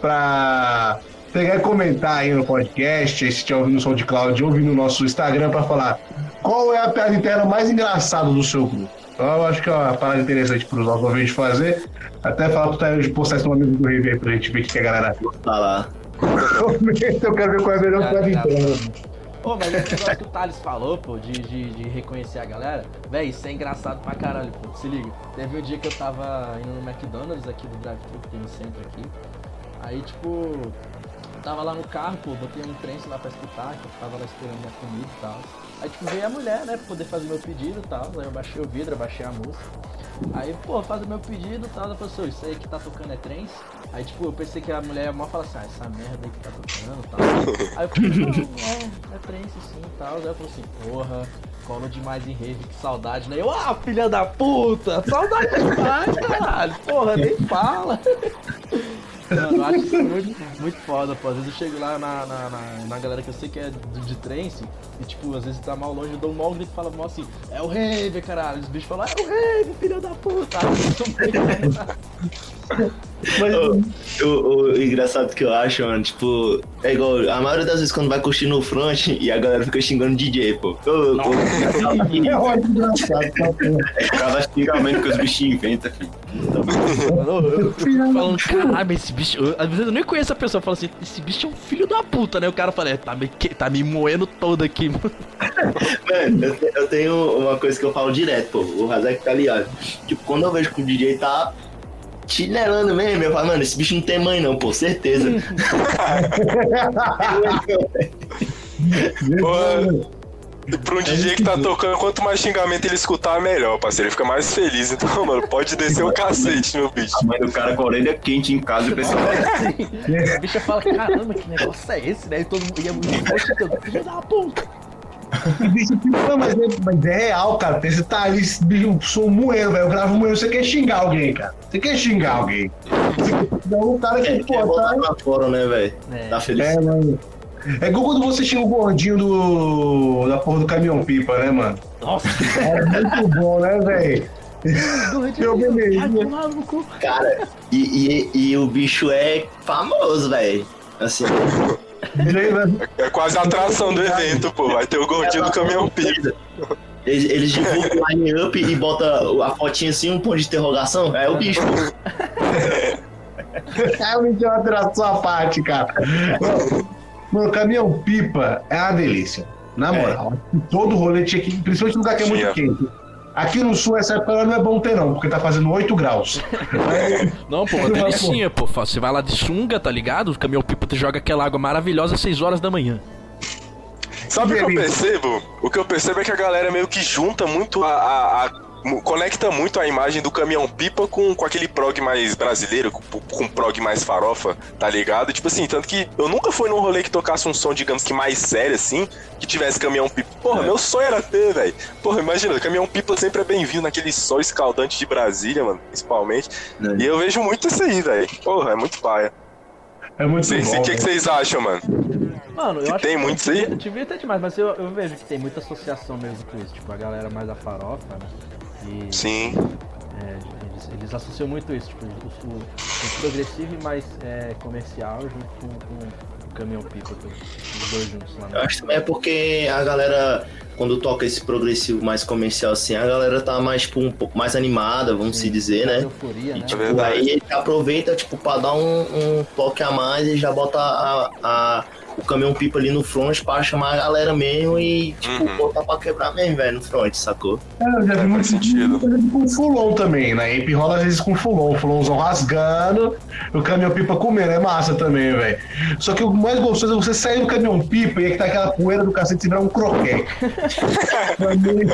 pra pegar e comentar aí no podcast, aí se estiver ouvindo o som de Cloud, ouvir no nosso Instagram pra falar qual é a piada interna mais engraçada do seu grupo. Então, eu acho que é uma parada interessante para os nossos ouvintes fazer. Até falar pro Tayo de postar isso no amigo do Rave aí pra gente ver o que que a galera Tá lá. comenta. Eu quero ver qual é a melhor piada interna. Pô, mas esse negócio que o Thales falou, pô, de, de, de reconhecer a galera, véi, isso é engraçado pra caralho, pô. Se liga. Teve um dia que eu tava indo no McDonald's aqui do drive-thru que tem no centro aqui. Aí, tipo, tava lá no carro, pô, botei um trance lá pra escutar, que eu tava lá esperando minha comida e tal. Aí, tipo, veio a mulher, né, pra poder fazer meu pedido e tal. Aí eu baixei o vidro, baixei a música. Aí, pô, fazer meu pedido e tal. Ela falou assim, "Ô, isso aí que tá tocando é trance? Aí, tipo, eu pensei que a mulher ia mal falar assim, ah, essa merda aí que tá tocando e tal. Aí eu falei, não, é, é trance sim e tal. Aí ela falou assim, porra, cola demais em rave, que saudade, né? Eu, ah, filha da puta, saudade demais, caralho. Porra, nem fala. Mano, eu acho isso muito, muito foda, pô. Às vezes eu chego lá na, na, na, na galera que eu sei que é de, de trance e, tipo, às vezes tá mal longe, eu dou um mau grito e falo mal assim, é o rave, caralho. Os bichos falam, é o rave, filha da puta. Mas, O, o- o engraçado que eu acho, mano, tipo, é igual, a maioria das vezes quando vai curtir no front e a galera fica xingando o DJ, pô. Ô, ô, é ótimo, engraçado. tá. Cada xingamento que os bichinhos inventam, filho. Eu, eu fico falando, caralho, mas esse bicho. eu- às vezes eu nem conheço a pessoa, eu falo assim, esse bicho é um filho da puta, né? O cara fala, é, tá me, que- tá me moendo todo aqui, mano. Mano, eu, eu tenho uma coisa que eu falo direto, pô. O Razek tá ligado. Tipo, quando eu vejo que o DJ tá chinelando mesmo, eu falo, mano, esse bicho não tem mãe não, pô, certeza. Pô, Pra um DJ que tá tocando, quanto mais xingamento ele escutar, melhor, parceiro. Ele fica mais feliz. Então, mano, pode descer o cacete, meu bicho. A mãe do cara com a orelha quente em casa e o pessoal. A bicha fala, caramba, que negócio é esse, né? E todo mundo ia muito forte, filho da puta. E bicho, não, mas, é, mas é real, cara. Você tá ali, esse bicho, sou um moeiro, velho. Eu gravo moeiro, você quer xingar alguém, cara. Você quer xingar alguém. Não, o cara É, que, quer pô, botar tá. pra fora, né, velho? É. Tá feliz. É, mano. É igual quando você tinha o gordinho do. da porra do caminhão pipa, né, mano? Nossa, Era muito bom, né, velho? Eu beberia. Ai, tomar no cu. Cara, e, e, e o bicho é famoso, velho. Assim, É quase a atração do evento, pô. Vai ter o gordinho do caminhão pipa. eles, eles divulgam o line-up e botam a fotinha assim, um ponto de interrogação. É o bicho. Realmente é uma atração à parte, cara. Mano, caminhão pipa é uma delícia. Na moral. Todo rolê tinha que. Principalmente no lugar que é muito Tinha. quente. Aqui no sul, essa época não é bom ter, não, porque tá fazendo 8 graus. Não, pô, uma delicinha, pô. Você vai lá de sunga, tá ligado? O caminhão pipa te joga aquela água maravilhosa às 6 horas da manhã. Sabe o que eu percebo? O que eu percebo é que a galera meio que junta muito a. a- a- conecta muito a imagem do caminhão pipa com, com aquele prog mais brasileiro, com, com prog mais farofa, tá ligado? Tipo assim, tanto que eu nunca fui num rolê que tocasse um som, digamos que mais sério assim, que tivesse caminhão pipa. Porra, meu sonho era ter, velho. Porra, imagina, caminhão pipa sempre é bem-vindo naquele sol escaldante de Brasília, mano, principalmente. Né? E eu vejo muito isso aí, velho. Porra, é muito paia. É muito Vocês- bom. O que, que vocês acham, mano? Mano, eu Que acho tem que muito isso aí? devia, devia ter demais, mas eu, eu vejo que tem muita associação mesmo com isso. Tipo, a galera mais da farofa, né? E Sim. é, eles, eles associam muito isso, tipo, o, o- o progressivo e mais é, comercial junto com, com o caminhão pipa, os dois juntos lá. Eu acho também é porque a galera, quando toca esse progressivo mais comercial assim, a galera tá mais, tipo, um pouco mais animada, vamos se dizer, né? Euforia, né? É verdade. Aí ele aproveita, tipo, pra dar um, um toque a mais e já bota a, a- o caminhão pipa ali no front pra chamar a galera mesmo e, tipo, Uhum. botar pra quebrar mesmo, velho, no front, sacou? É, eu já vi É, muito sentido. com fulon também. Na Ape rola às vezes com fulon. Fulonzão rasgando, o caminhão pipa comendo. É massa também, velho. Só que o mais gostoso é você sair do caminhão pipa e é que tá aquela poeira do cacete e virar um croquete. pra, mim,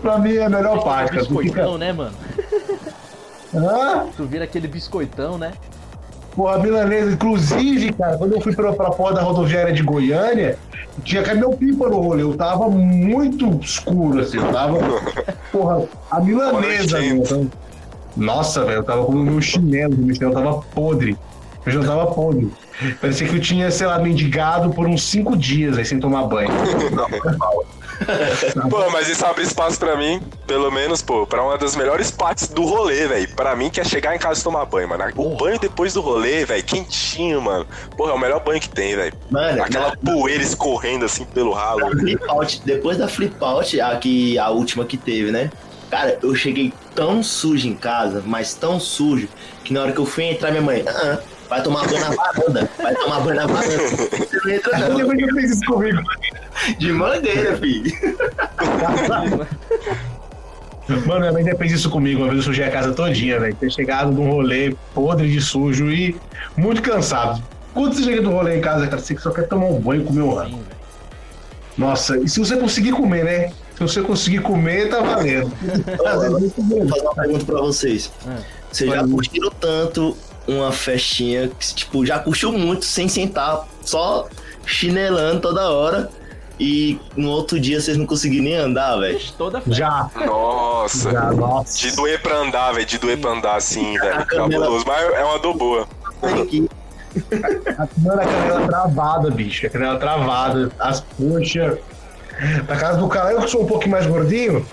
pra mim é a melhor parte. Tu fica. Biscoitão, né, mano? Hã? Tu vira aquele biscoitão, né? Porra, milanesa, inclusive, cara, quando eu fui pra, pra porra da rodoviária de Goiânia, tinha caminhão pipa no rolê. Eu tava muito escuro, assim. Eu tava. Porra, a milanesa, meu. então- Nossa, velho, eu tava com o meu chinelo, meu chinelo tava podre. Eu já tava podre. Parecia que eu tinha, sei lá, mendigado por uns cinco dias aí sem tomar banho. Pô, mas isso abre espaço pra mim, pelo menos, pô, pra uma das melhores partes do rolê, velho. Pra mim, que é chegar em casa e tomar banho, mano. O banho depois do rolê, velho, quentinho, mano. Porra, é o melhor banho que tem, velho. Mano, Aquela poeira escorrendo assim pelo ralo. na flip out, depois da flip out, a, que, a última que teve, né? Cara, eu cheguei tão sujo em casa, mas tão sujo, que na hora que eu fui entrar, minha mãe, ah, vai tomar banho na varanda, vai tomar banho na varanda. Você não entra Eu não. fez isso comigo. De mangueira, filho. Mano, minha mãe já fez isso comigo. Uma vez eu sujei a casa todinha, velho. Ter chegado num rolê podre de sujo e muito cansado. Quando você chega do rolê em casa, cara, você só quer tomar um banho e comer um velho. Nossa, e se você conseguir comer, né? Se você conseguir comer, tá valendo. Vou fazer uma pergunta pra vocês. Vocês já curtiram tanto uma festinha que, tipo, já curtiu muito sem sentar, só chinelando toda hora e no outro dia vocês não conseguiram nem andar, velho? Toda festa. Já, Nossa. já, nossa. De doer pra andar, velho. De doer pra andar assim, velho. Cabuloso. Mas é uma dor boa. Aqui, Mano, a canela travada, bicho. A canela travada, as coxas. Na casa do cara, eu que sou um pouquinho mais gordinho,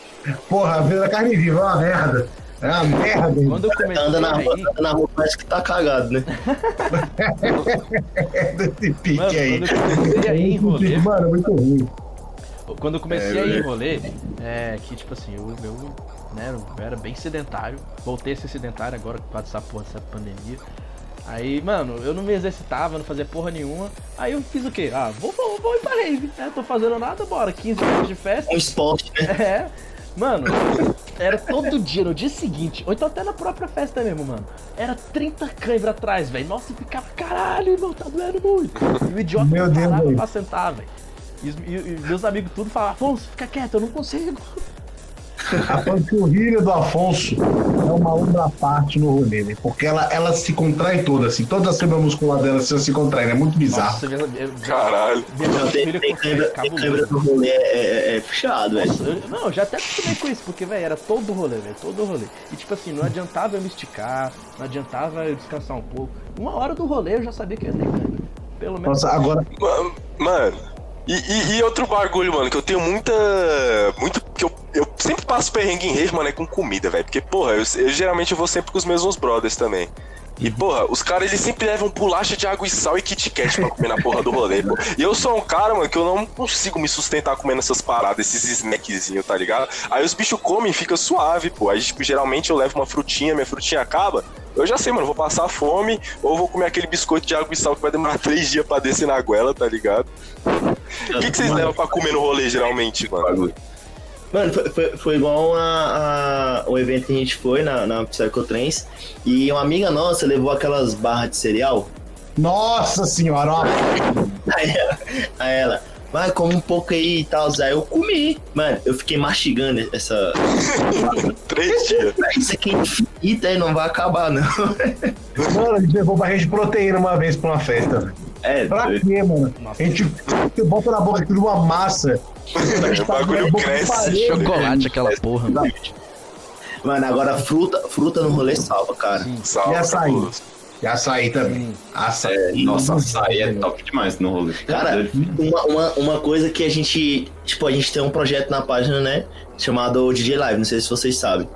porra, a vida da carne viva é uma merda. É uma merda. Quando eu comecei anda na a rua, anda na rua, parece que tá cagado, né? Desse pique mano, aí. quando eu comecei a ir em rolê, Mano, é muito ruim. Quando eu comecei a ir em rolê, é que tipo assim, eu, eu, né, eu era bem sedentário, voltei a ser sedentário agora por causa dessa porra dessa pandemia. Aí, mano, eu não me exercitava, não fazia porra nenhuma. Aí eu fiz o quê? Ah, vou, vou, vou ir pra rave, né? Tô fazendo nada, bora. 15 horas de festa. Um esporte, né? É. Mano, era todo dia, no dia seguinte, ou então até na própria festa mesmo, mano. Era 30 câimbra atrás, velho. Nossa, eu ficava, caralho, irmão, tá doendo muito. E o idiota Meu não Deus, parava velho. pra sentar, velho. E, e- e meus amigos tudo falavam, Afonso, fica quieto, eu não consigo. A panturrilha do Afonso é uma outra parte no rolê, né? Porque ela, ela se contrai toda, assim. Toda a fibra muscular dela se, se contrai, né? É muito bizarro. Nossa, minha, minha, Caralho. câimbra no rolê, é, é, é puxado, velho. Eu- não, eu já até acostumei com isso, porque, velho, era todo rolê, velho, todo rolê. E, tipo assim, não adiantava eu me esticar, não adiantava eu descansar um pouco. Uma hora do rolê eu já sabia que eu ia ter câimbra. Pelo menos. Nossa, agora. Ma- Mano, e, e- e outro bagulho, mano, que eu tenho muita. Muito. que eu, eu sempre passo perrengue em rave, mano, é com comida, velho. Porque, porra, eu, eu geralmente vou sempre com os mesmos brothers também. E, porra, os caras eles sempre levam bolacha de água e sal e Kit Kat pra comer na porra do rolê, pô. E eu sou um cara, mano, que eu não consigo me sustentar comendo essas paradas, esses snackzinhos, tá ligado? Aí os bichos comem e fica suave, pô. Aí, tipo, geralmente eu levo uma frutinha, minha frutinha acaba. Eu já sei, mano, vou passar fome ou vou comer aquele biscoito de água e sal que vai demorar três dias pra descer na goela, tá ligado? O que, que vocês levam pra comer no rolê, geralmente, mano? Bagulho. Mano, foi, foi, foi igual a, a- o evento que a gente foi na, na Psychotrans e uma amiga nossa levou aquelas barras de cereal. Nossa senhora, ó. Aí ela, aí ela vai, come um pouco aí e tal. Aí eu comi. Mano, eu fiquei mastigando essa. Três dias. Isso aqui é infinito aí, não vai acabar, não. Mano, a gente levou barrinha de proteína uma vez pra uma festa. É, Pra doido. quê, mano? Nossa. A gente você bota na boca aquilo uma massa. O bagulho cresce. Chocolate, aquela porra. Mano, agora fruta, fruta no rolê salva, cara. Salve, E açaí? cabuloso. E açaí também. Açaí. É, nossa, açaí é top demais no rolê. Cara, uma, uma, uma coisa que a gente. Tipo, a gente tem um projeto na página, né? Chamado DJ Live, não sei se vocês sabem.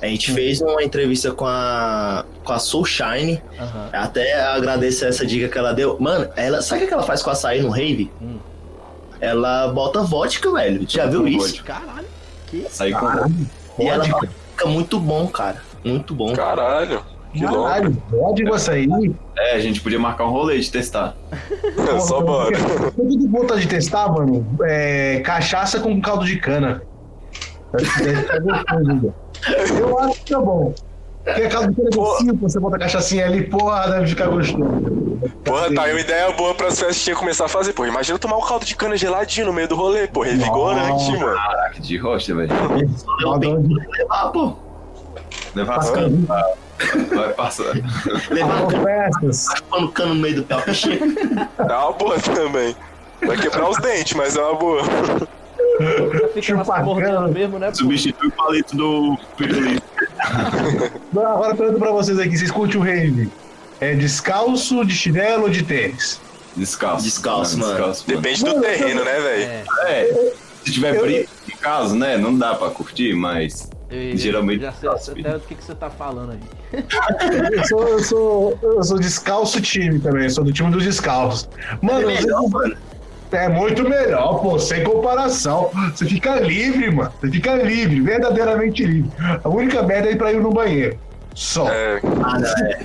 A gente fez uma entrevista com a. com a Soulshine. Aham. Até agradeço essa dica que ela deu. Mano, ela. Sabe o que ela faz com açaí no rave? Hum. Ela bota vodka, velho. Já viu Com isso? Caralho. Que Açaí com Caralho. E ela Vodka. fica muito bom, cara. Muito bom. Caralho. Que louco. Caralho, vodka açaí. É, a gente podia marcar um rolê de testar. Só bora. Tô de vontade de testar, mano. É, cachaça com caldo de cana. Deve ficar gostoso, ainda. Eu acho que tá bom. Porque a caldo de docinho, você bota a cachaçinha ali, porra, deve ficar gostoso. Porra, tá aí uma ideia boa pras festinhas começar a fazer. Pô, imagina tomar um caldo de cana geladinho no meio do rolê, pô, revigorante, Nossa. mano. Caraca, de rocha, velho. Eu tenho que levar, pô. Levar aí. Ah, Vai passar. Levar As festas. pano cano no meio do pé. Pichê. É uma boa também. Vai quebrar os dentes, mas é uma boa. Fica mordendo mesmo, né? pô? Substitui o palito do pirulito. Agora pergunto pra vocês aqui, vocês curtem o rave? É descalço, de chinelo ou de tênis? Descalço. Descalço, mano. Descalço, mano. Depende do terreno, né, velho? É. É, se tiver Eu- brito, no caso, né? Não dá pra curtir, mas. Eu- Geralmente Já sei descalço, até do que, que você tá falando aí. Eu sou, eu sou, eu sou descalço time também, eu sou do time dos descalços. Mano, É você- melhor, mano. É muito melhor, pô, sem comparação. Você fica livre, mano. Você fica livre, verdadeiramente livre. A única merda é ir pra ir no banheiro. Só. É, não, é.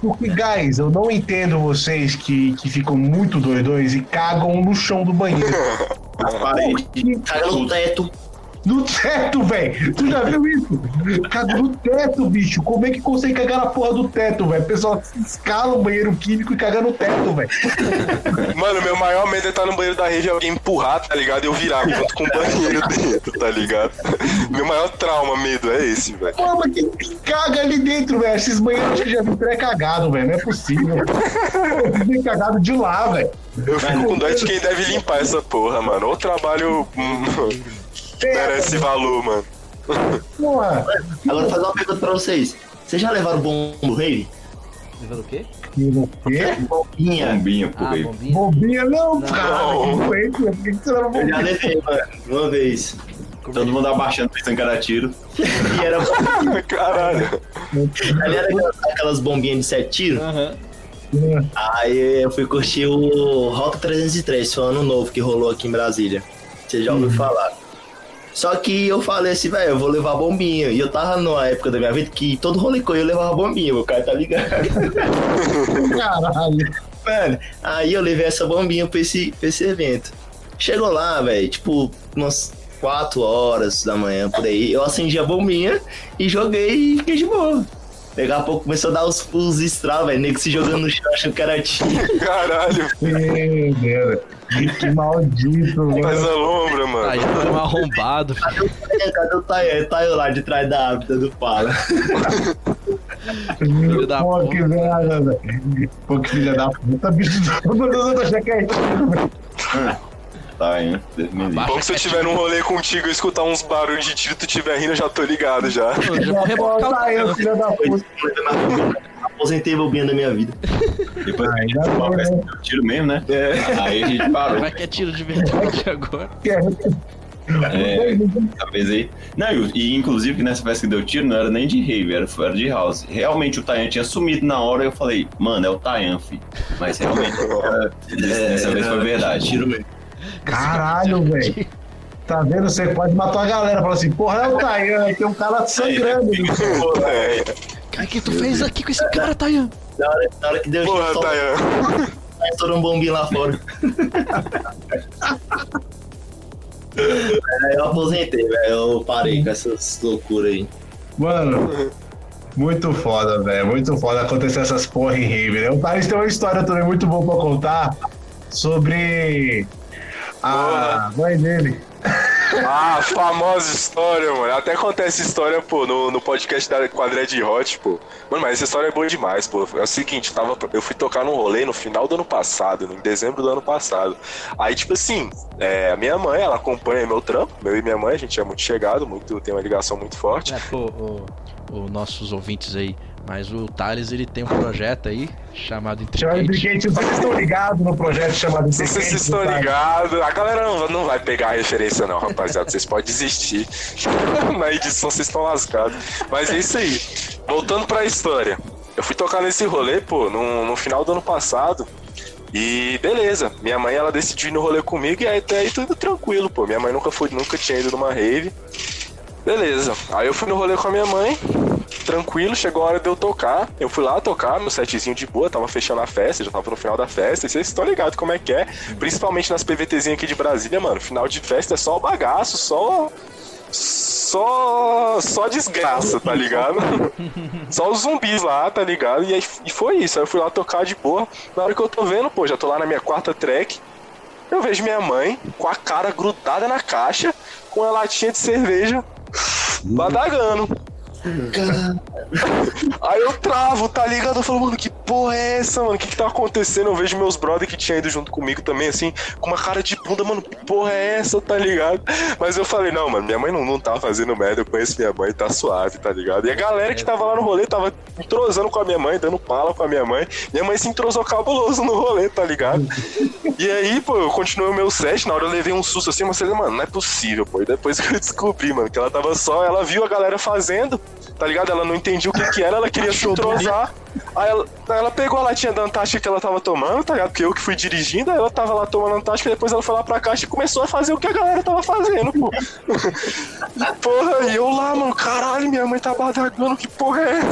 Porque, guys, eu não entendo vocês que, que ficam muito doidões e cagam no chão do banheiro. Paredes. Caga no teto. No teto, velho! Tu já viu isso? Caga no teto, bicho. Como é que consegue cagar na porra do teto, velho? O pessoal escala o banheiro químico e caga no teto, velho. Mano, meu maior medo é estar no banheiro da rede e alguém empurrar, tá ligado? E eu virar junto com o banheiro dentro, tá ligado? Meu maior trauma, medo é esse, velho. Pô, mas que caga ali dentro, velho? Esses banheiros que já vi pré-cagado, velho. Não é possível. Vi cagado de lá, velho. Eu fico com dó de quem deve limpar essa porra, mano. Ou trabalho hum, merece valor, mano. Porra. Agora fazer uma pergunta pra vocês. Vocês já levaram bom no rave? Levando o quê? O quê? Bombinha. Bombinha, por Ah, aí. bombinha. Bobinha não, Não. cara. Por que você leva Eu já levei, mano. Uma vez. Todo mundo abaixando, pensando que era tiro. E era. Caralho. Ali era aquelas, aquelas bombinhas de sete tiros. Aham. Aí eu fui curtir o Rota 303, foi o ano novo que rolou aqui em Brasília. Você já ouviu falar. Só que eu falei assim, velho, eu vou levar bombinha. E eu tava numa época da minha vida que todo que eu levava bombinha, meu cara tá ligado. Caralho. Mano, aí eu levei essa bombinha pra esse, pra esse evento. Chegou lá, velho, tipo, umas 4 horas da manhã por aí. Eu acendi a bombinha e joguei e fiquei de boa. Daqui a pouco começou a dar os, os estralos, velho. Nego se jogando no chão, achando que era tiro. Caralho. Meu Deus. Que maldito, Faz mano. a lombra, mano. Aí foi um arrombado. Cadê o Taio? Cadê o Taio? Taio lá de trás da hábita do Pala. Filho da Pô, puta. que velho. Pô, que filha da puta, bicho. Todo mundo achando que é isso, velho. Tá, hein? Que se eu tiver num rolê contigo e escutar uns barulhos de tiro e tu tiver rindo, eu já tô ligado já. Eu já vou rebocar o Tá filha da puta. aposentei bobinha da minha vida. Depois a gente Ainda foi uma bem, festa que deu tiro mesmo, né? Aí a gente parou. Vai que é tiro de verdade agora. É, talvez aí. Não, e, e inclusive que nessa festa que deu tiro não era nem de rave, era, era de house. Realmente o Tayan tinha sumido na hora e eu falei, mano, é o Tayan, fi. Mas realmente, era- dessa vez foi verdade. Tiro mesmo. Caralho, velho. Tá vendo? Você quase matou a galera. Fala assim, porra, é o Tayan, tem um cara sangrando. É, Cara, o que tu fez aqui com esse cara, Tayan? Na hora, na hora que deu porra, só Tayan. estourou um bombinho lá fora. Aí eu aposentei, velho. Eu parei com essas loucuras aí. Mano, muito foda, velho. Muito foda acontecer essas porra em rave, né? O Thales tem uma história também muito boa pra contar sobre a mãe dele. Ah, famosa história, mano. Até conta essa história, pô, no, no podcast da Quadra de Hot, pô. Mano, mas essa história é boa demais, pô. É o seguinte, tava, eu fui tocar num rolê no final do ano passado, em dezembro do ano passado. Aí, tipo assim, é, a minha mãe, ela acompanha meu trampo, meu e minha mãe, a gente é muito chegado, muito, tem uma ligação muito forte. É, pô, o, o nossos ouvintes aí. Mas o Thales, ele tem um projeto aí chamado Intricate. Intricate, vocês estão ligados no projeto chamado Intricate? vocês estão ligados. A galera não, não vai pegar a referência, não, rapaziada. Vocês podem desistir. Na edição vocês estão lascados. Mas é isso aí. Voltando pra história. Eu fui tocar nesse rolê, pô, no, no final do ano passado. E beleza, minha mãe ela decidiu ir no rolê comigo e aí até aí tudo tranquilo, pô. Minha mãe nunca foi, nunca tinha ido numa rave. Beleza. Aí eu fui no rolê com a minha mãe, tranquilo, chegou a hora de eu tocar. Eu fui lá tocar, meu setzinho de boa, tava fechando a festa, já tava no final da festa. E vocês estão ligados como é que é, principalmente nas PVTzinhas aqui de Brasília, mano. Final de festa é só o bagaço, só. Só. Só desgraça, tá ligado? Só os zumbis lá, tá ligado? E, aí, e foi isso. Aí eu fui lá tocar de boa. Na hora que eu tô vendo, pô, já tô lá na minha quarta track. Eu vejo minha mãe com a cara grudada na caixa, com a latinha de cerveja, badagando. Aí eu travo, tá ligado? Eu falo, mano, que porra é essa, mano? O que que tá acontecendo? Eu vejo meus brother que tinham ido junto comigo também, assim, com uma cara de bunda, mano, que porra é essa, tá ligado? Mas eu falei, não, mano, minha mãe não, não tá fazendo merda, eu conheço minha mãe, tá suave, tá ligado? E a galera que tava lá no rolê tava entrosando com a minha mãe, dando pala com a minha mãe. Minha mãe se entrosou cabuloso no rolê, tá ligado? E aí, pô, eu continuei o meu set, na hora eu levei um susto assim, mas eu falei, mano, não é possível, pô. E depois que eu descobri, mano, que ela tava só, ela viu a galera fazendo, tá ligado? Ela não entendia o que que era, ela queria se entrosar. Aí ela, ela pegou a latinha da Antártica que ela tava tomando, tá ligado? Porque eu que fui dirigindo, aí ela tava lá tomando Antártica, e depois ela foi lá pra caixa e começou a fazer o que a galera tava fazendo, pô. porra, e eu lá, mano, caralho, minha mãe tá badagando, que porra é essa?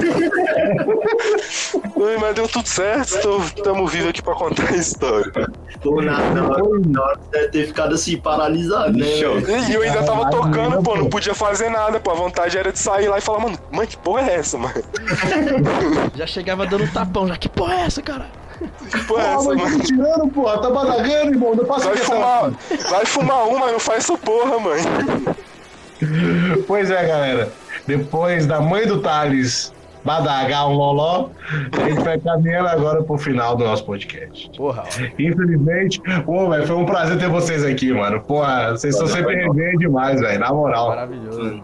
Mas deu tudo certo, tô, tamo vivos aqui pra contar a história. Pô, na, na hora, deve ter ficado assim, paralisado, né? E eu ainda tava tocando, pô, não podia fazer nada, pô. A vontade era de sair lá e falar, mano, mãe, que porra é essa, mano? Já chegava dando um tapão, já. Que porra é essa, cara? Que porra é essa, tá mano? me tirando, porra. Tá badagando, irmão. Não passa Vai fumar, vai fumar um, mas não faz essa porra, mãe. Pois é, galera. Depois da mãe do Thales badagar um loló, a gente vai caminhando agora pro final do nosso podcast. Porra. Infelizmente, pô, velho, foi um prazer ter vocês aqui, mano. Porra, vocês estão sempre resenha demais, velho, na moral. Maravilhoso.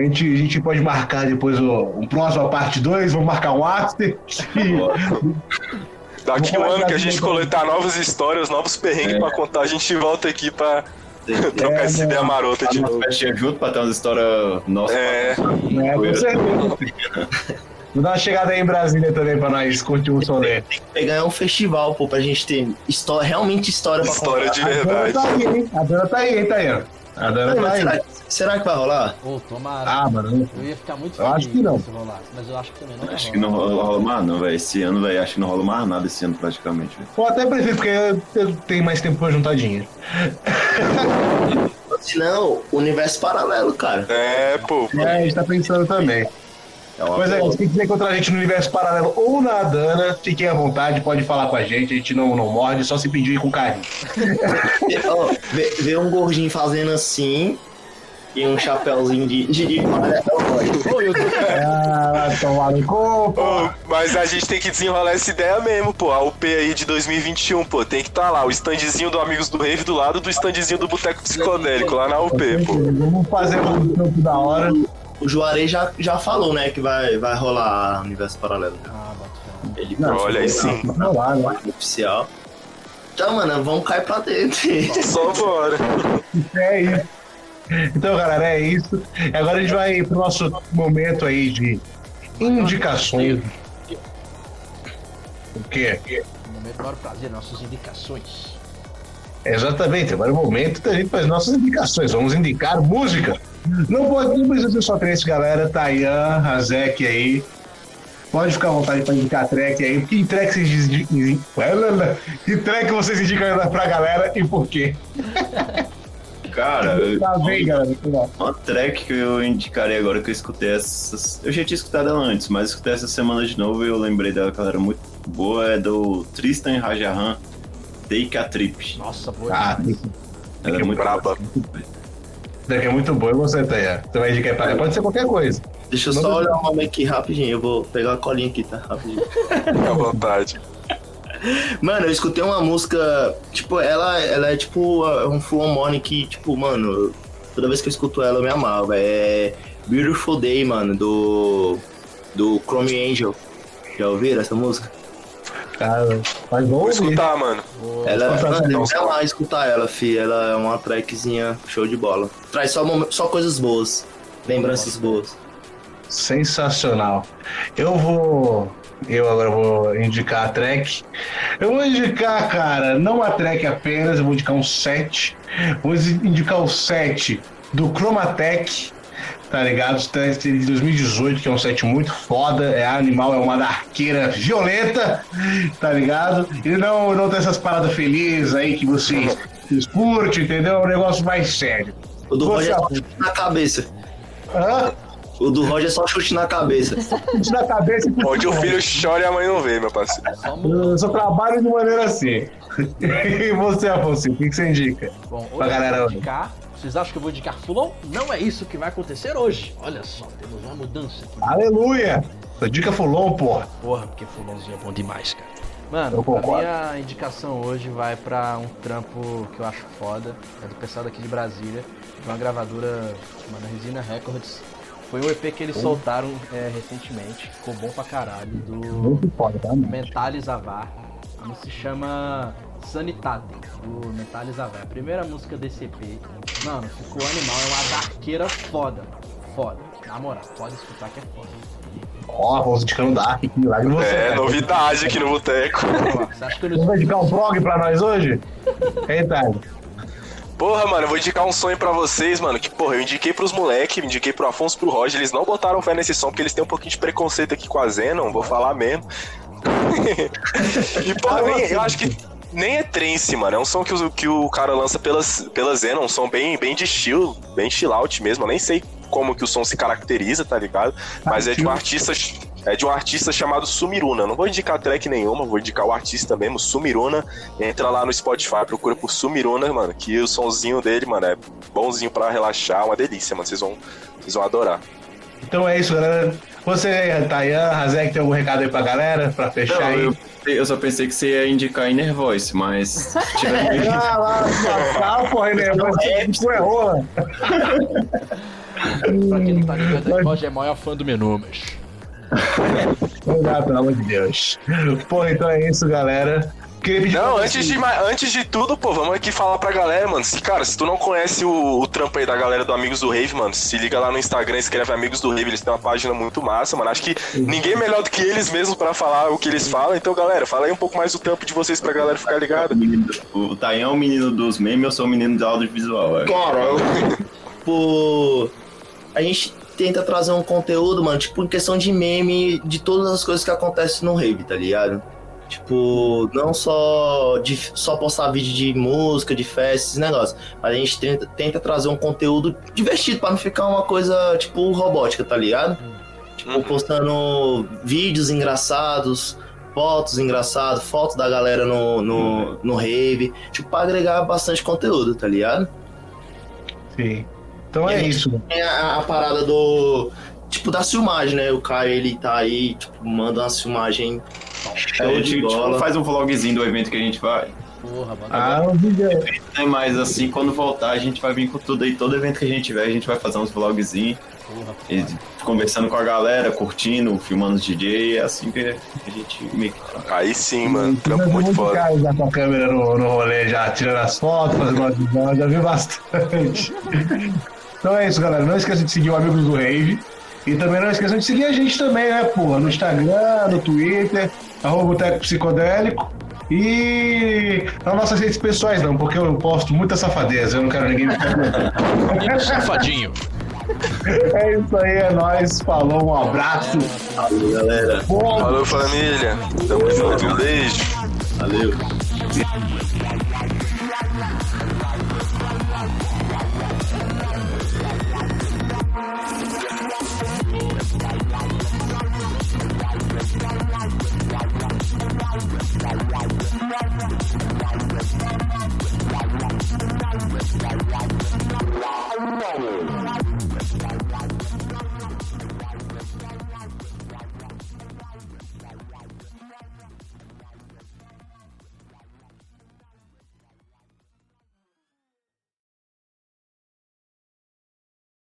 A gente, a gente pode marcar depois o, um próximo, a parte 2, vamos marcar um after. Daqui um ano que a gente coletar novas histórias, novos perrengues É. pra contar, a gente volta aqui pra trocar É, essa ideia marota de Tá novo. festinha junto pra ter umas histórias nossas. É. É, com certeza. Vou dar uma chegada aí em Brasília também pra nós curtir um solé. Pegar um festival, pô, pra gente ter história, realmente história pra História contar. de A Dana verdade. tá aí, hein? A Dana tá aí, hein, Tayana? A Dana mas aí. será, será que vai rolar? Ô, tomara. Ah, mano. Eu ia ficar muito Eu acho que não. se rolasse, mas eu acho que também não vai Acho que não rola, mais não, velho. Esse ano, velho, acho que não rola mais nada esse ano praticamente. velho. Eu até prefiro, porque eu, eu tenho mais tempo pra juntar dinheiro. Se não, universo paralelo, cara. É, pô. É, a gente tá pensando também. É uma Pois é, se quiser encontrar a gente no universo paralelo ou na Dana, fiquem à vontade, pode falar com a gente, a gente não, não morde, só se pedir com carinho. Ó, vê, vê um gordinho fazendo assim e um chapéuzinho de, de, de. Ah. Ô, mas a gente tem que desenrolar essa ideia mesmo, pô. A UP aí de 2021, pô. Tem que estar tá lá, o standzinho do Amigos do Rave do lado do standzinho do Boteco Psicodélico, lá na UP, pô. Vamos fazer um campo da hora. O Juarez já, já falou, né, que vai, vai rolar Universo Paralelo. Ah. Ele Não, Olha aí sim. Não, lá, oficial. Então, mano, vamos cair pra dentro. Só bora. É isso. Então, galera, é isso. E Agora a gente vai pro nosso momento aí de indicações. O quê? No momento maior prazer, nossas indicações. Exatamente, agora é o momento da gente fazer nossas indicações. Vamos indicar música. Não pode não precisa ser só três, galera. Tayan, Razek aí. Pode ficar à vontade para indicar track aí. Que track vocês indicam? Que track vocês indicam pra galera e por quê? Cara, eu- Tá bem, galera. uma track que eu indicarei agora que eu escutei essas. Eu já tinha escutado ela antes, mas escutei essa semana de novo e eu lembrei dela que ela era muito boa. É do Tristan Rajahan, Take a Trip. Nossa, boa. Ah. Ela é muito Braba. Track é muito boa. E você, Tayan? Você vai indicar pra Pode ser qualquer coisa. Deixa eu só olhar o nome aqui rapidinho. Eu vou pegar a colinha aqui, tá? Rapidinho. Fica à vontade. Mano, eu escutei uma música, tipo, ela, ela é tipo um full que, tipo, mano, toda vez que eu escuto ela eu me amava. É Beautiful Day, mano, do. do Chrome Angel. Já ouviram essa música? Cara, mas Vou vamos ouvir. escutar, mano. Ela, vou lá escutar ela, fi. Ela é uma trackzinha show de bola. Traz só, só coisas boas. Lembranças boas. Sensacional. Eu vou. Eu agora vou indicar a track. Eu vou indicar, cara, não uma track apenas, eu vou indicar um set. Vou indicar o set do Chromatech, tá ligado? O set de 2018, que é um set muito foda. É animal, é uma darqueira violenta, tá ligado? E não, não tem essas paradas felizes aí que vocês, curtem, entendeu? É um negócio mais sério. O do Roger é só chute na cabeça. Hã? O do Roger é só chute na cabeça. Isso na cabeça e Onde o filho chora e a mãe não vê, meu parceiro. Eu só trabalho de maneira assim. E você, Afonso, o que você indica? Bom, Pra hoje eu galera vou hoje. indicar. Vocês acham que eu vou indicar Fulon? Não é isso que vai acontecer hoje. Olha só, temos uma mudança aqui. Aleluia! Dica Fulon, porra. Porra, porque Fulonzinho é bom demais, cara. Mano, a minha indicação hoje vai pra um trampo que eu acho foda. É do pessoal daqui de Brasília, de uma gravadora chamada Resina Records. Foi um EP que eles soltaram é, recentemente. Ficou bom pra caralho. Do Muito foda, tá? mano? Mentales Avar. A música se chama Sanitade, do Mentales Avar. A primeira música desse EP. Mano, ficou animal. É uma darqueira foda. Foda. Na moral, pode escutar que é foda. Ó, Afonso indicando Dark, que milagre você. É, cara. novidade aqui no boteco. Você acha que eu Você não vai indicar um prog pra nós hoje? Eita, Porra, mano, eu vou indicar um sonho pra vocês, mano. Que, porra, eu indiquei pros moleque, indiquei pro Afonso pro Roger. Eles não botaram fé nesse som porque eles têm um pouquinho de preconceito aqui com a Zenon, vou falar mesmo. e, porra, nem- eu acho que nem é trance, mano. É um som que o, que o cara lança pelas, pela Zenon, um som bem, bem de estilo, bem chill out mesmo. Eu nem sei como que o som se caracteriza, tá ligado? Mas é de um artista. É de um artista chamado Sumiruna. Não vou indicar track nenhuma, vou indicar o artista mesmo, Sumiruna. Entra lá no Spotify, procura por Sumiruna, mano, que o sonzinho dele, mano, é bonzinho pra relaxar, uma delícia, mano. Vocês vão, vocês vão adorar. Então é isso, galera. Você, Tayan, Razek, tem algum recado aí pra galera? Pra fechar Não, aí? eu, eu só pensei que você ia indicar Inner Voice, mas. Ah, lá, lá, porra? Mas isso é rola. Pra quem não tá ligado, o Roger é maior fã do menu, mas. Ah, pelo amor de Deus. Porra, então é isso, galera. Não, antes de, antes de tudo, pô, vamos aqui falar pra galera, mano. Se, cara, se tu não conhece o, o trampo aí da galera do Amigos do Rave, mano, se liga lá no Instagram, escreve Amigos do Rave, eles têm uma página muito massa, mano. Acho que ninguém é melhor do que eles mesmos pra falar o que eles falam. Então, galera, fala aí um pouco mais do trampo de vocês pra galera ficar ligada. O Tayan é o menino dos memes, eu sou o menino do audiovisual. É. Cara, eu, tipo, a gente tenta trazer um conteúdo, mano, tipo, em questão de meme de todas as coisas que acontecem no rave, tá ligado? Tipo, não só de só postar vídeo de música, de festa, esses negócios. Mas a gente tenta, tenta trazer um conteúdo divertido pra não ficar uma coisa, tipo, robótica, tá ligado? Tipo, Uhum. postando vídeos engraçados, fotos engraçadas, fotos da galera no, no, no rave. Tipo, pra agregar bastante conteúdo, tá ligado? Sim. Então é E aí? isso. Tem a, a parada do. Tipo, da filmagem, né? O Caio, ele tá aí, tipo, manda uma filmagem A show gente de tipo, bola. faz um vlogzinho do evento que a gente vai. Porra, mano. Ah, é- Tem mais assim, quando voltar, a gente vai vir com tudo aí. Todo evento que a gente tiver, a gente vai fazer uns vlogzinhos. Porra, e Conversando com a galera, curtindo, filmando os DJ. É assim que a gente meio que tá. Aí sim, mano. Trampo muito foda. já com a câmera no, no rolê, já tirando as fotos, fazendo as visões, já vi bastante. então é isso, galera. Não esqueça de seguir o Amigos do Rave. E também não esqueçam de seguir a gente também, né, porra? No Instagram, no Twitter, arroba Boteco Psicodélico. E nas nossas redes pessoais não, porque eu posto muita safadeza, eu não quero ninguém me safadinho. É isso aí, é nóis. Falou, um abraço. Valeu, galera. Bom Falou, família. Tamo junto. Um beijo. Valeu.